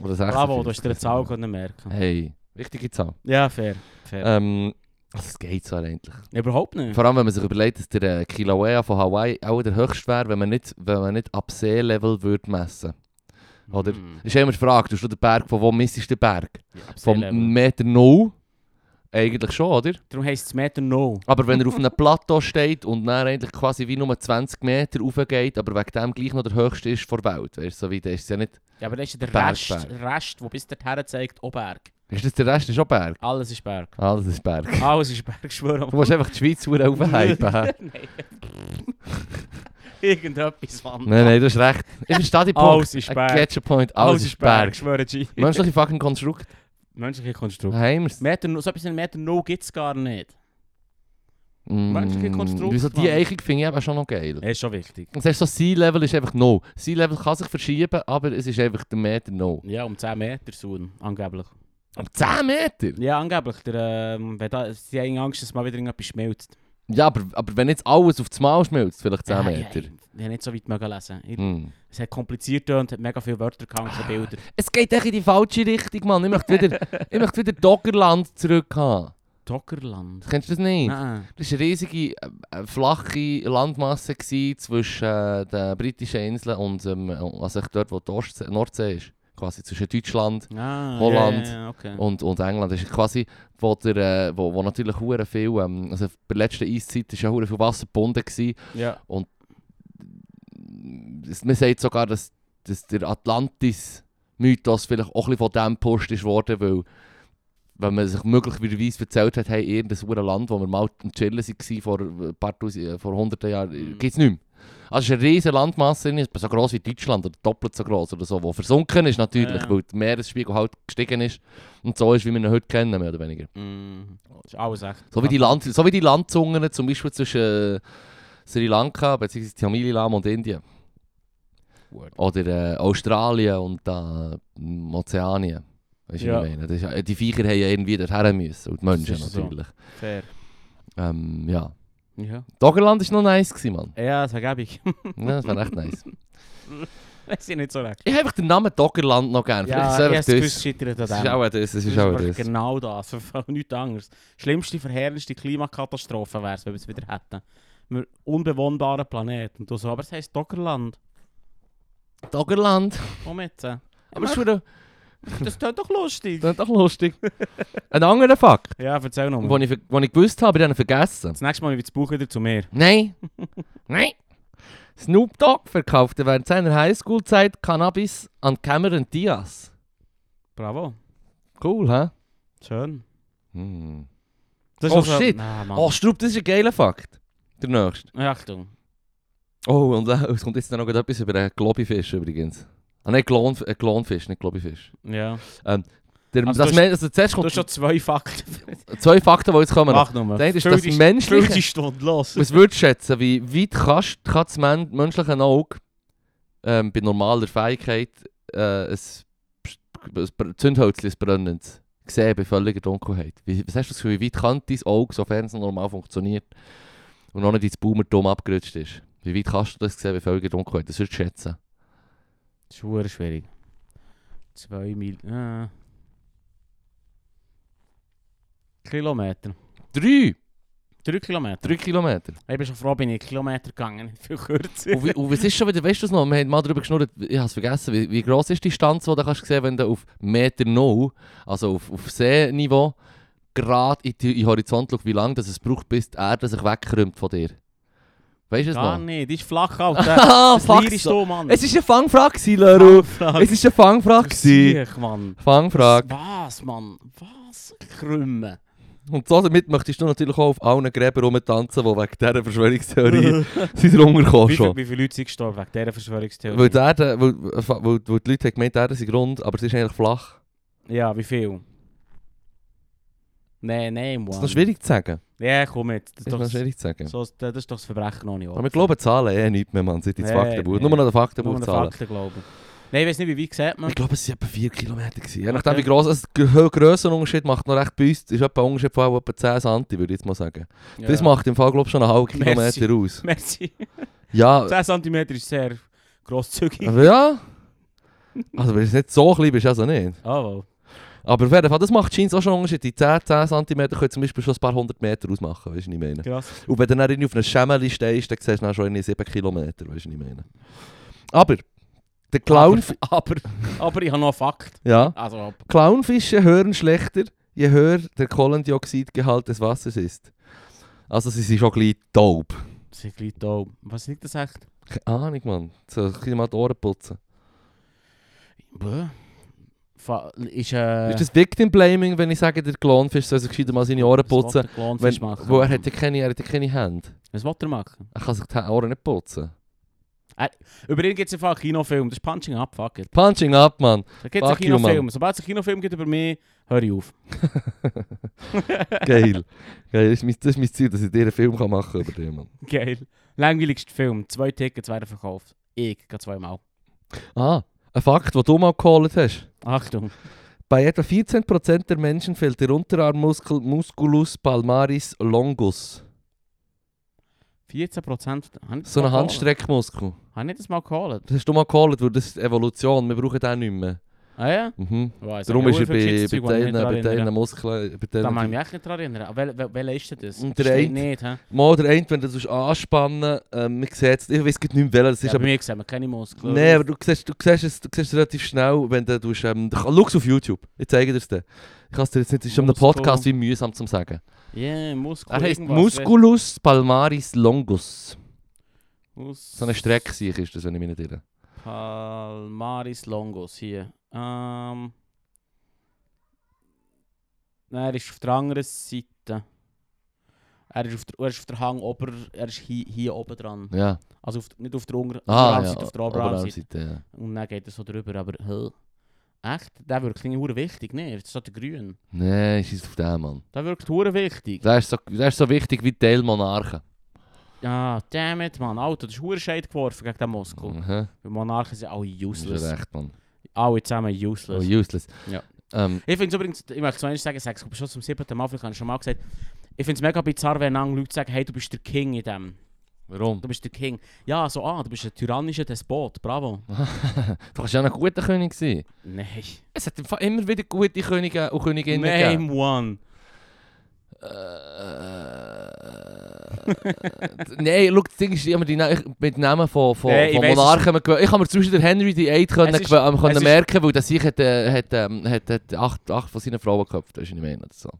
Oder 46.
Bravo, du hast dir eine Zahl können merken.
Hey, wichtige Zahl.
Ja, fair. fair.
Ähm, es geht so eigentlich.
Überhaupt nicht.
Vor allem, wenn man sich überlegt, dass der äh, Kilauea von Hawaii auch der höchste wäre, wenn man nicht, wenn man nicht ab Seelevel würde messen. Oder?
Mm.
Ist immer die Frage, du hast den Berg, von wo misst du den Berg?
Ja,
Vom. Meter null Eigentlich schon, oder?
Darum heisst es Meter No.
Aber wenn er auf einem Plateau steht und dann eigentlich quasi wie nur 20 Meter raufgeht, aber wegen dem gleich noch der höchste ist der Welt, weißt du, so wie der ist ja nicht...
Ja, aber das ist der
Berg,
Rest,
Berg.
Rest, der bis dorthin zeigt, auch Berg.
Ist das der Rest ist schon Berg?
Alles ist Berg.
Alles ist Berg.
Alles ist Berg, schwöre.
Du musst einfach die Schweiz verdammt aufhypen.
Nein. Irgendetwas, Mann.
Nein, nein, du hast recht. Ich verstehe den Punkt.
Alles ist Berg.
get your point. Alles, ist Berg.
ich schwöre, G.
Menschliche fucking Konstrukt.
Menschliche Konstrukt. Meter, No- so etwas ein Meter No gibt es gar nicht.
Mm,
Menschliche Konstrukt,
Wieso die. Eichung finde ich eben schon noch geil.
Ist schon wichtig.
Und sagst so, Sea-Level ist einfach no. Sea-Level kann sich verschieben, aber es ist einfach der Meter no.
Ja, um 10 Meter Sohn, angeblich.
Um 10 Meter?
Ja, angeblich. Der, ähm, wenn da, sie haben Angst, dass mal wieder irgendetwas schmilzt.
Ja, aber, aber wenn jetzt alles auf das Mal schmilzt, vielleicht 10
Ja,
Meter.
Ja, ich habe nicht so weit mögen lesen. Ich,
Hm.
Es hat kompliziert und hat mega viele Wörter gehabt, keine Bilder.
Es geht echt in die falsche Richtung, Mann. Ich möchte wieder, ich möchte wieder Doggerland zurück haben.
Dockerland.
Kennst du das nicht?
Nein.
Das war eine riesige, äh, äh, flache Landmasse zwischen äh, den britischen Inseln und ähm, also dort, wo die Ostsee, Nordsee ist. Quasi zwischen Deutschland
Ah,
Holland
Ja, ja, okay.
und, und England. Das ist quasi, wo, der, äh, wo, wo natürlich hure viel, ähm, also bei der letzten Eiszeit ist ja hure viel Wasser gebunden gewesen.
ja.
Es- Man sagt sogar, dass, dass der Atlantis-Mythos vielleicht auch ein bisschen von dem gepusht ist worden, weil wenn man sich möglicherweise erzählt hat, hey, irgendein Land, wo wir mal am Chillen waren vor ein paar tausend, äh, vor hunderten Jahren,
Mhm.
gibt es nicht mehr. Also es ist eine riesige Landmasse, drin, so groß wie Deutschland oder doppelt so groß oder so, wo versunken ist natürlich,
Ja.
weil der Meeresspiegel halt gestiegen ist und so ist, wie wir ihn heute kennen, mehr oder weniger.
Mm, das ist alles echt.
So wie die, Land, so wie die Landzungen zum Beispiel zwischen äh, Sri Lanka bzw. Tamililam und Indien.
Gut.
Oder äh, Australien und da äh, Ozeanien. Weißt du,
Ja.
was ich meine? Das ist, die Viecher haben ja irgendwie dorthin müssen. Und die Menschen
ist so.
natürlich.
Fair.
Ähm, ja.
Ja.
Doggerland war noch nice, gewesen, Mann.
Ja, das vergebe ich.
Ja, das war echt nice.
Weiß ich nicht so recht.
Ich habe einfach den Namen Doggerland noch gerne.
Ja, ich habe
es
scheitert an
Das ist auch das. Das ist
Das
auch das.
genau das. Nichts anderes. Schlimmste, verheerendste Klimakatastrophe wäre es, wenn wir es wieder hätten. Wir unbewohnbaren Planet. Und du so, aber es heisst Doggerland.
Doggerland.
Komm jetzt. äh.
Aber es ist
Das klingt doch lustig.
das ist doch lustig. Ein anderer Fakt,
Ja, erzähl noch
den
mal.
ich, ver- den ich gewusst habe, ich habe ihn vergessen.
Das nächste Mal wird das Buch wieder zu mir.
Nein. Nein. Snoop Dogg verkaufte während seiner Highschool-Zeit Cannabis an Cameron Diaz.
Bravo.
Cool, hä?
Schön.
Hm.
Das
Oh,
also-
shit.
Ah, Mann.
Oh, Strupp, das ist ein geiler Fakt. Der nächste.
Achtung.
Oh, und äh, es kommt jetzt noch etwas über einen Globifisch übrigens. Ah nein, Klon, äh, Klonfisch, nicht Globifisch.
Ja.
Der,
Also
das
du
Men- also zuerst
Du
kommt
hast schon zwei Fakten.
zwei Fakten, die jetzt kommen.
Mach nochmal.
Eine ist das menschliche-
füll die Stunde los.
Was würdest du schätzen, wie weit kannst, kann das men menschliche Auge ähm, bei normaler Fähigkeit äh, ein, ein Zündhölzchen, ein brennendes, sehen bei völliger Dunkelheit? Wie, was hast du das Gefühl, wie weit kann dein Auge, sofern es normal funktioniert und noch nicht ins Boomertum abgerutscht ist? Wie weit kannst du das sehen bei völliger Dunkelheit? Das würdest du schätzen.
Das ist schwierig. Zwei Mil... Äh. Kilometer.
Drei!
Drei Kilometer.
Drei Kilometer.
Ich bin schon froh, bin ich Kilometer gegangen, nicht viel kürzer.
Und, wie, und was ist schon wieder, weißt du es noch, wir haben mal darüber geschnurrt, ich habe es vergessen, wie, wie gross ist die Distanz, die du kannst sehen, wenn du auf Meter Null, also auf, auf Seeniveau, gerade in den Horizont schaust, wie lange das es braucht, bis die Erde sich wegkrümmt von dir. Weißt du es
Gar
noch?
nicht, die ist flach, Alter.
Ah,
Das
fuck
Lier ist
so.
da, Mann.
Es war eine Fangfrage, Leru.
Fangfrage.
Es war eine Fangfrage.
Siech, Mann.
Fangfrage.
Was, Mann? Was? Krümmen.
Und so damit möchtest du natürlich auch auf allen Gräbern rumtanzen, die wegen dieser Verschwörungstheorie sind runtergekommen
Wie,
schon.
wie viele Leute sind gestorben wegen dieser Verschwörungstheorie?
Weil die, Erde, weil, weil, weil die Leute haben gemeint, Erde sei rund, aber sie ist eigentlich flach.
Ja, wie viel? Nein, nein, Mann.
Das ist noch schwierig zu sagen.
Ja, komm jetzt. Das ist, doch,
schwierig zu sagen.
so, das ist doch das Verbrechen noch nicht.
Aber wir glauben Zahlen eh nicht mehr, man. Seit ins
Nee,
Faktenbuch.
nee.
Nur noch den
Nur
Faktenbuch
den
zahlen.
Fakten glauben. Nein, ich weiß nicht, wie weit sieht man.
Ich glaube, es waren etwa 4 Kilometer. Gewesen. Je nachdem,
Okay.
wie gross es der Grössenunterschied macht noch recht bei uns. ist etwa ein Unterschied von etwa 10 cm, würde ich jetzt mal sagen.
Ja.
Das macht im Fall, glaube ich, schon einen halben
Merci.
Kilometer aus.
Merci.
Ja,
10 cm ist sehr grosszügig.
aber ja. Also, wenn es nicht so klein bist, also nicht.
Oh, wow.
Aber auf jeden Fall, das macht Jeans auch schon einen Unterschied. Die 10, 10 cm können zum Beispiel schon ein paar hundert Meter ausmachen, weißt du, was ich meine?
Krass.
Und wenn du dann irgendwie auf einem Schemmeli stehst, dann siehst du dann schon irgendwie 7 Kilometer, weißt du, was ich meine? Aber, der Clown...
Aber, aber, aber ich habe noch einen Fakt.
Ja.
Also,
Clownfische hören schlechter, je höher der Kohlendioxidgehalt des Wassers ist. Also sie sind schon gleich taub.
Das ist gleich da. Was liegt das echt?
Keine Ahnung, Mann. So, kann mal die Ohren putzen.
Bäh. Ist äh...
Ist das Victim Blaming, wenn ich sage, der Clownfisch soll sich gescheiter mal seine Ohren putzen?
Wenn, machen.
wo er hat ja keine, er hat ja keine Hände.
Was will er machen?
Er kann sich die Ohren nicht putzen.
Über ihn gibt es einfach einen Kinofilm. Das ist Punching Up, fuck it.
Punching up, Mann.
Da gibt es einen Kinofilm. Sobald es einen Kinofilm gibt über mich, höre ich auf.
Geil. Geil. Das ist, mein, das ist mein Ziel, dass ich dir einen Film kann machen über den, Mann.
Geil. Langweiligster Film. Zwei Tickets werden verkauft. Ich, gehe zweimal.
Ah, ein Fakt, den du mal geholt hast.
Achtung.
Bei etwa 14% der Menschen fehlt der Unterarmmuskel Musculus palmaris longus.
14 Prozent.
So ein Handstreckmuskel.
Habe ich das mal geholt?
Das hast du mal geholt, weil das ist Evolution. Wir brauchen den nicht mehr.
Ah ja?
Mhm.
Weiss,
Darum ist er bei, teilen Muskeln. Bei
Da mag ich mich echt nicht daran erinnern. Wel, ist denn das?
Und der
Steht
eine-
nicht, hä?
mal der eine, wenn du das anspannen ähm, man sieht es, ich weiß nicht mehr welcher das
Ja,
ist,
bei
aber
mir sehen wir keine Muskeln.
Nein, aber du siehst, du, siehst es, du siehst es relativ schnell, wenn du... Ähm, Schau es auf YouTube, ich zeige dir es dir. Ich kann es dir jetzt nicht, es ist um einen. Podcast wie mühsam zu sagen.
Ja, yeah, Muskel.
Er
irgendwas,
Musculus palmaris longus.
Mus
So eine Strecke ist das, wenn ich mich nicht irre.
Palmaris Longos hier. Ähm. Nein, er ist auf der anderen Seite. Er ist auf der, er ist auf der Hang ober, er ist hier, hier oben dran.
Ja.
Also auf, nicht auf der Unter
Ah, ja.
auf der Oberarmseite.
Oberarmseite, ja.
Und dann geht er so drüber, aber hä? Echt? Der wirkt nicht hure wichtig, ne? Das ist der Grün.
Nein, scheiß auf den, Mann.
Der wirkt hure wichtig.
Der ist so, der ist so wichtig wie die Teilmonarchen.
Ah, damn it, man. Alter, das ist hure Scheid geworfen gegen den Muskel.
Mhm.
Die Monarchen sind alle
Das ist
useless.
recht, Mann.
Alle zusammen
Oh,
useless.
useless.
Ja.
Ähm,
Ich finde es übrigens, ich möchte es sagen, ich es schon zum siebten Mal, habe ich schon mal gesagt, ich finde es mega bizarr, wenn andere Leute sagen, hey, du bist der King in dem.
warum?
Du bist der King. Ja, so, ah, du bist ein tyrannischer Despot, bravo.
du kannst ja ein guter König sein.
Nein.
Es hat immer wieder gute Könige und Königinnen gegeben.
Name one.
Äh, Nein, schau, das Ding ist immer die Na ich- mit Namen von, von,
Nee, ich
von Monarchen. gewöhnt- Ich kann mir zum Beispiel den Henry VIII können,
ist-
können
ist-
merken, weil der sich hat, äh, hat, ähm, hat, hat acht, acht von seinen Frauen geköpft. Das ist nicht mehr oder so.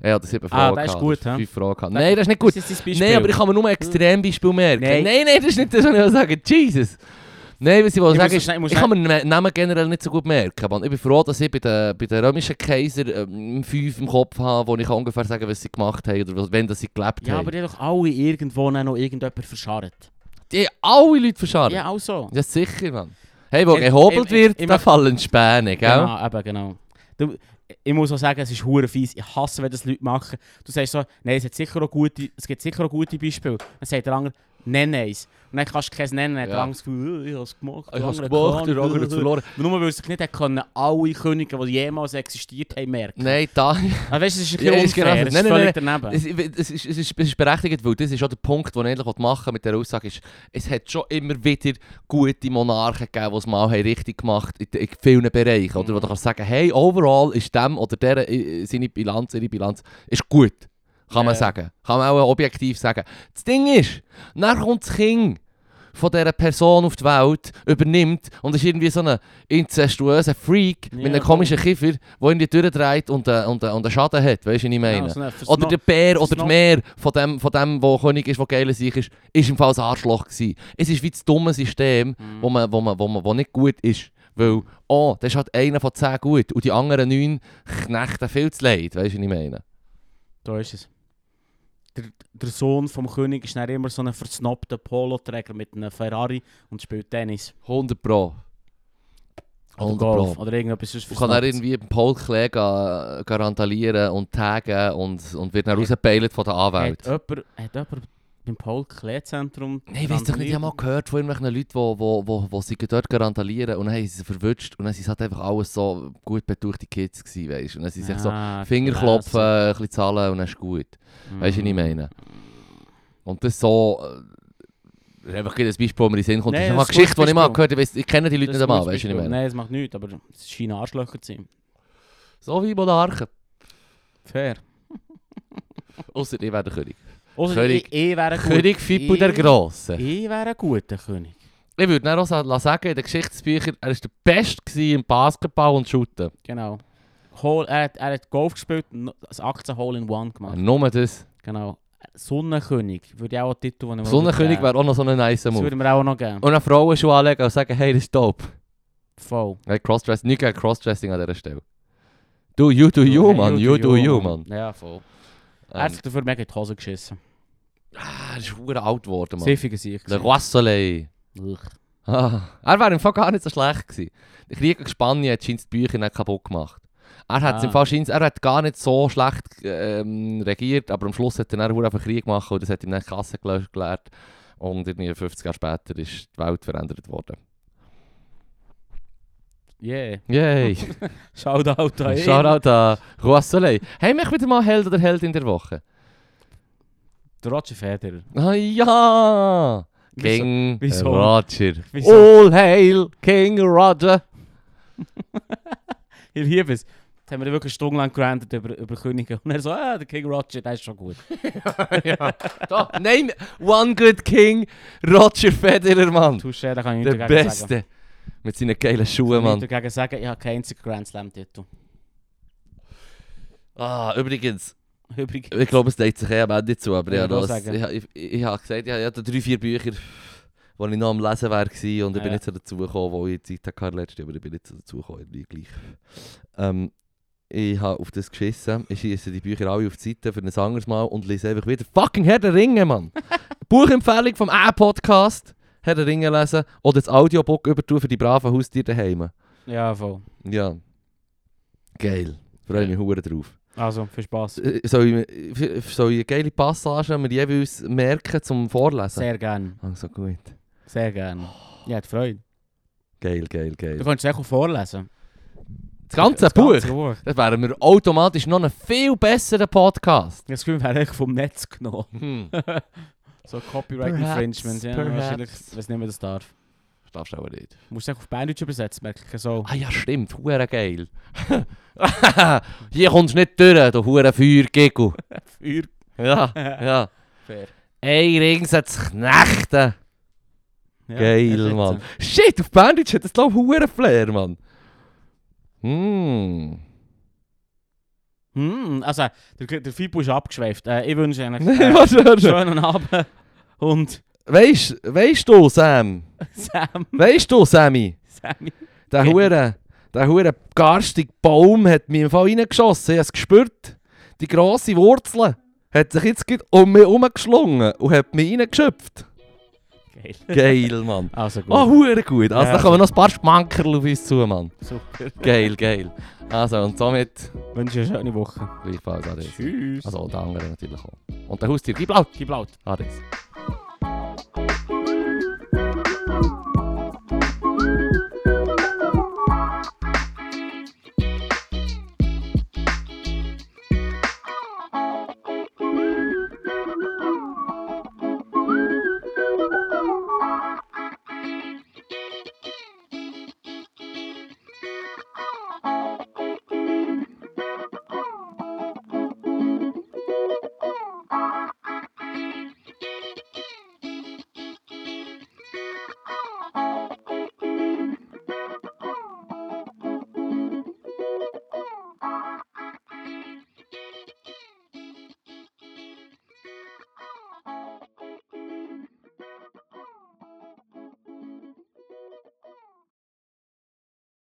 Er hat sieben
Ah,
Frauen
das ist gut, hä?
Fünf gehabt. Nein, das ist nicht gut.
Das ist.
Nein, aber ich kann mir nur ein Extrembeispiel merken.
Nein.
Nein, nein, das ist nicht das, was ich sagen Jesus. Nein, was ich
Ich
sagen ist,
ich
ich kann mir den Namen generell nicht so gut merken. Man. Ich bin froh, dass ich bei den, bei den römischen Kaiser ähm, fünf im Kopf habe, wo ich kann ungefähr sagen was sie gemacht haben oder wenn das sie gelebt
Ja,
haben.
aber die haben doch alle irgendwo noch irgendjemand verscharrt.
Die haben alle Leute verscharrt.
Ja, auch so.
Ja, sicher, Mann. Hey, wo gehobelt
ich-
wird, da
ich-
fallen Späne, gell?
Genau, eben, genau. Du, ich muss auch sagen, es ist hure fies. Ich hasse, wenn das Leute machen. Du sagst so, nein, es, hat sicher auch gute, es gibt sicher auch gute Beispiele. Dann sagt der andere, nenn eins. Dann kannst du keins nennen. Dann hat
Ja.
andere das Gefühl, «Äh, ich habe es gemacht.
Ich habe es gemacht, der andere hat
nicht.»
verloren.
Nur weil sich nicht hat können, alle Könige, die jemals existiert haben, merken.
Nein, da...
Also, weißt du, das ist ein
Ja, genau
unfair. ist
Nein, nein,
völlig daneben.
Es, es, ist, es, ist, es ist berechtigt, weil das ist auch der Punkt, den ich eigentlich machen mit dieser Aussage ist, es hat schon immer wieder gute Monarchen gegeben, die es mal haben richtig gemacht haben, in, in vielen Bereichen. Oder wo du kannst sagen, hey, overall ist dem oder der äh, seine Bilanz, ihre Bilanz ist gut. Kann man
Ja.
sagen. Kann man auch objektiv sagen. Das Ding ist, dann kommt das Kind von dieser Person auf die Welt, übernimmt und ist irgendwie so ein inzestuöser Freak
Ja,
mit einem komischen Kiffer, der irgendwie durchdreht und, äh, und, äh, und einen Schaden hat. Weißt du, was ich meine?
Ja, so eine
Oder der Bär oder der Meer von dem, von dem, wo König ist, wo geil sich ist, ist im Fall ein Arschloch gewesen. Es ist wie das dumme System,
Mhm.
wo, man, wo, man, wo, man, wo nicht gut ist. Weil, oh, das ist halt einer von zehn gut und die anderen neun knechten viel zu leid. Weißt du, was ich meine?
Da ist es. Der, der Sohn vom König ist dann immer so ein versnobter Poloträger mit einem Ferrari und spielt Tennis.
100 Pro.
Oder
100
Golf.
Pro.
Oder irgendetwas sonst
kannst dann
Versnobtes.
irgendwie Paul Klee ga- ga randalieren und taggen und, und wird dann rausgepeilt von
Hat
Anwalt.
jemand, hat jemand beim Paul Klee Zentrum...
Nein, ich weiß doch nicht, ich habe mal gehört von irgendwelchen Leuten, die wo, wo, wo sie dort randalieren und dann haben sie sie verwünscht und dann sind es halt einfach alles so gut betuchte Kids gewesen, weißt du. Und dann sind sie sich so
Ah,
Finger
gelesen.
klopfen, ein bisschen zahlen und dann ist gut. Weißt du, was ich meine? Und das so... Äh, einfach ein Beispiel, das mir in den Sinn kommt.
Nein,
das ist eine Geschichte, die ich mal gehört habe. Ich, ich kenne die Leute
Das
nicht einmal, weißt du, was ich meine?
Nein, das macht nichts, aber es scheinen Arschlöcher zu sein.
So wie Monarchen.
Fair.
Ausser ich wäre der König.
Also,
König-
ich, ich wäre.
König Fippo der Grosse.
Ich wäre ein guter König.
Ich würde dann auch sagen, in den Geschichtsbüchern, er war der Beste im Basketball und Shooten.
Genau. Hole, er, hat, er hat Golf gespielt und das 18 Hole in One gemacht.
Nur das.
Genau. Sonnenkönig würde ich auch einen Titel, den ich
Sonnenkönig wäre auch noch so ein nice
Das
Move.
würde mir auch noch geben.
Und eine Frauenschuhe anlegen und sagen, hey, das ist dope.
Voll.
Hey, Crossdressing, nicht gegen Crossdressing an dieser Stelle. Du, you do you,
Hey,
man. You do you, man.
Ja, voll. Er hat
Ähm,
sich dafür mega in die Hose geschissen.
ah, das ist verdammt alt geworden, man.
Siffiger Sieg.
Le Roi Soleil. Ah, er wäre im Fall gar nicht so schlecht gewesen. Der Krieg gegen Spanien hat die Bücher nicht kaputt gemacht. Er hat
Ah.
im Fall scheint, er hat gar nicht so schlecht ähm, regiert, aber am Schluss hat er dann einfach Krieg gemacht und das hat ihm dann die Kasse gelehrt. Und irgendwie 50 Jahre später ist die Welt verändert worden.
Yeah.
Yay!
Shoutout an ihn.
Shoutout an Roi Soleil. Haben wir wieder mal Held oder Held in der Woche?
Der Roger Federer.
Ah ja!
Wieso?
King
Wieso?
Roger.
Wieso?
All hail King Roger.
Ich liebe es. Jetzt haben wir wirklich stundenlang gerantet über, über Könige. Und er so, ah, der King Roger, der ist schon gut.
ja. Da, name one good King Roger Federer, Mann.
Touché, da kann ich nichts
Der
dagegen sagen.
Beste. Mit seinen geilen
Ich
Schuhen, Mann.
nichts dagegen sagen, ich habe keinen einzigen Grand Slam-Titel.
Ah, übrigens,
Übrigens.
ich glaube, es deckt sich eh am Ende zu, aber
Ja,
das,
sagen.
ich, ich, ich habe gesagt, ich hatte drei, vier Bücher, wo ich noch am Lesen war und ich
Ja,
bin nicht so dazu gekommen, wo ich Zeit hatte letztes Jahr, aber ich bin nicht so dazu gekommen, gleich. Ähm, ich habe auf das geschissen, ich schieße die Bücher alle auf die Seite für ein anderes Mal und lese einfach wieder fucking Herr der Ringe, Mann. Buchempfehlung vom A-Podcast, Herr der Ringe lesen oder das Audiobook übertun für die braven Haustiere daheim.
Ja, voll.
Ja. Geil. Freue mich hure drauf.
Also, viel Spaß.
Äh, Soll ich, soll ich eine geile Passage mir jeweils merken zum Vorlesen?
Sehr gern.
Also gut.
Sehr gern. Ja, hat Freude.
Geil, geil, geil.
Du kannst es auch vorlesen.
Das ganze
Das
Buch,
ganze Buch.
das wäre mir automatisch noch ein viel besserer Podcast.
Das Gefühl, wir eigentlich vom Netz genommen.
Hm.
So Copyright
Perhaps,
Infringement. Ja,
perhaps.
wahrscheinlich. Ich weiß nicht, mehr das darf.
Das darfst du aber nicht.
Du musst es auf Berndeutsch übersetzen, merke ich so.
Ah ja, stimmt. Hure geil. Hier kommst du nicht durch, du hure Feuergegel.
Feuer.
Ja, ja.
Fair.
Ey, Rings hat's Knechte.
Ja,
Geil, Mann. Shit, auf Bandage hat das glaube ich hure Flair, Mann. Hm.
Hm, also, der, der Fibu ist abgeschweift. Äh, ich wünsche Ihnen
Äh,
äh, einen
warte.
schönen Abend. Und
Weisst, weisst du, Sam?
Sam,
Weisst du, Sammy?
Sammy.
Der hure, der hure garstige Baum hat mich im Fall reingeschossen. Ich habe es gespürt. Die grosse Wurzel hat sich jetzt um mich herumgeschlungen und hat mich reingeschöpft.
Geil.
Geil, Mann.
Also gut.
Oh, hure gut. Also,
Ja.
da kommen noch ein paar Schmankerl auf uns zu, Mann.
Super.
Geil, geil. Also, und somit
Wünsche eine schöne Woche.
gleichfalls Ades.
Tschüss.
Also, der andere natürlich auch. Und der Haustier, gib laut.
Gib laut.
Ades.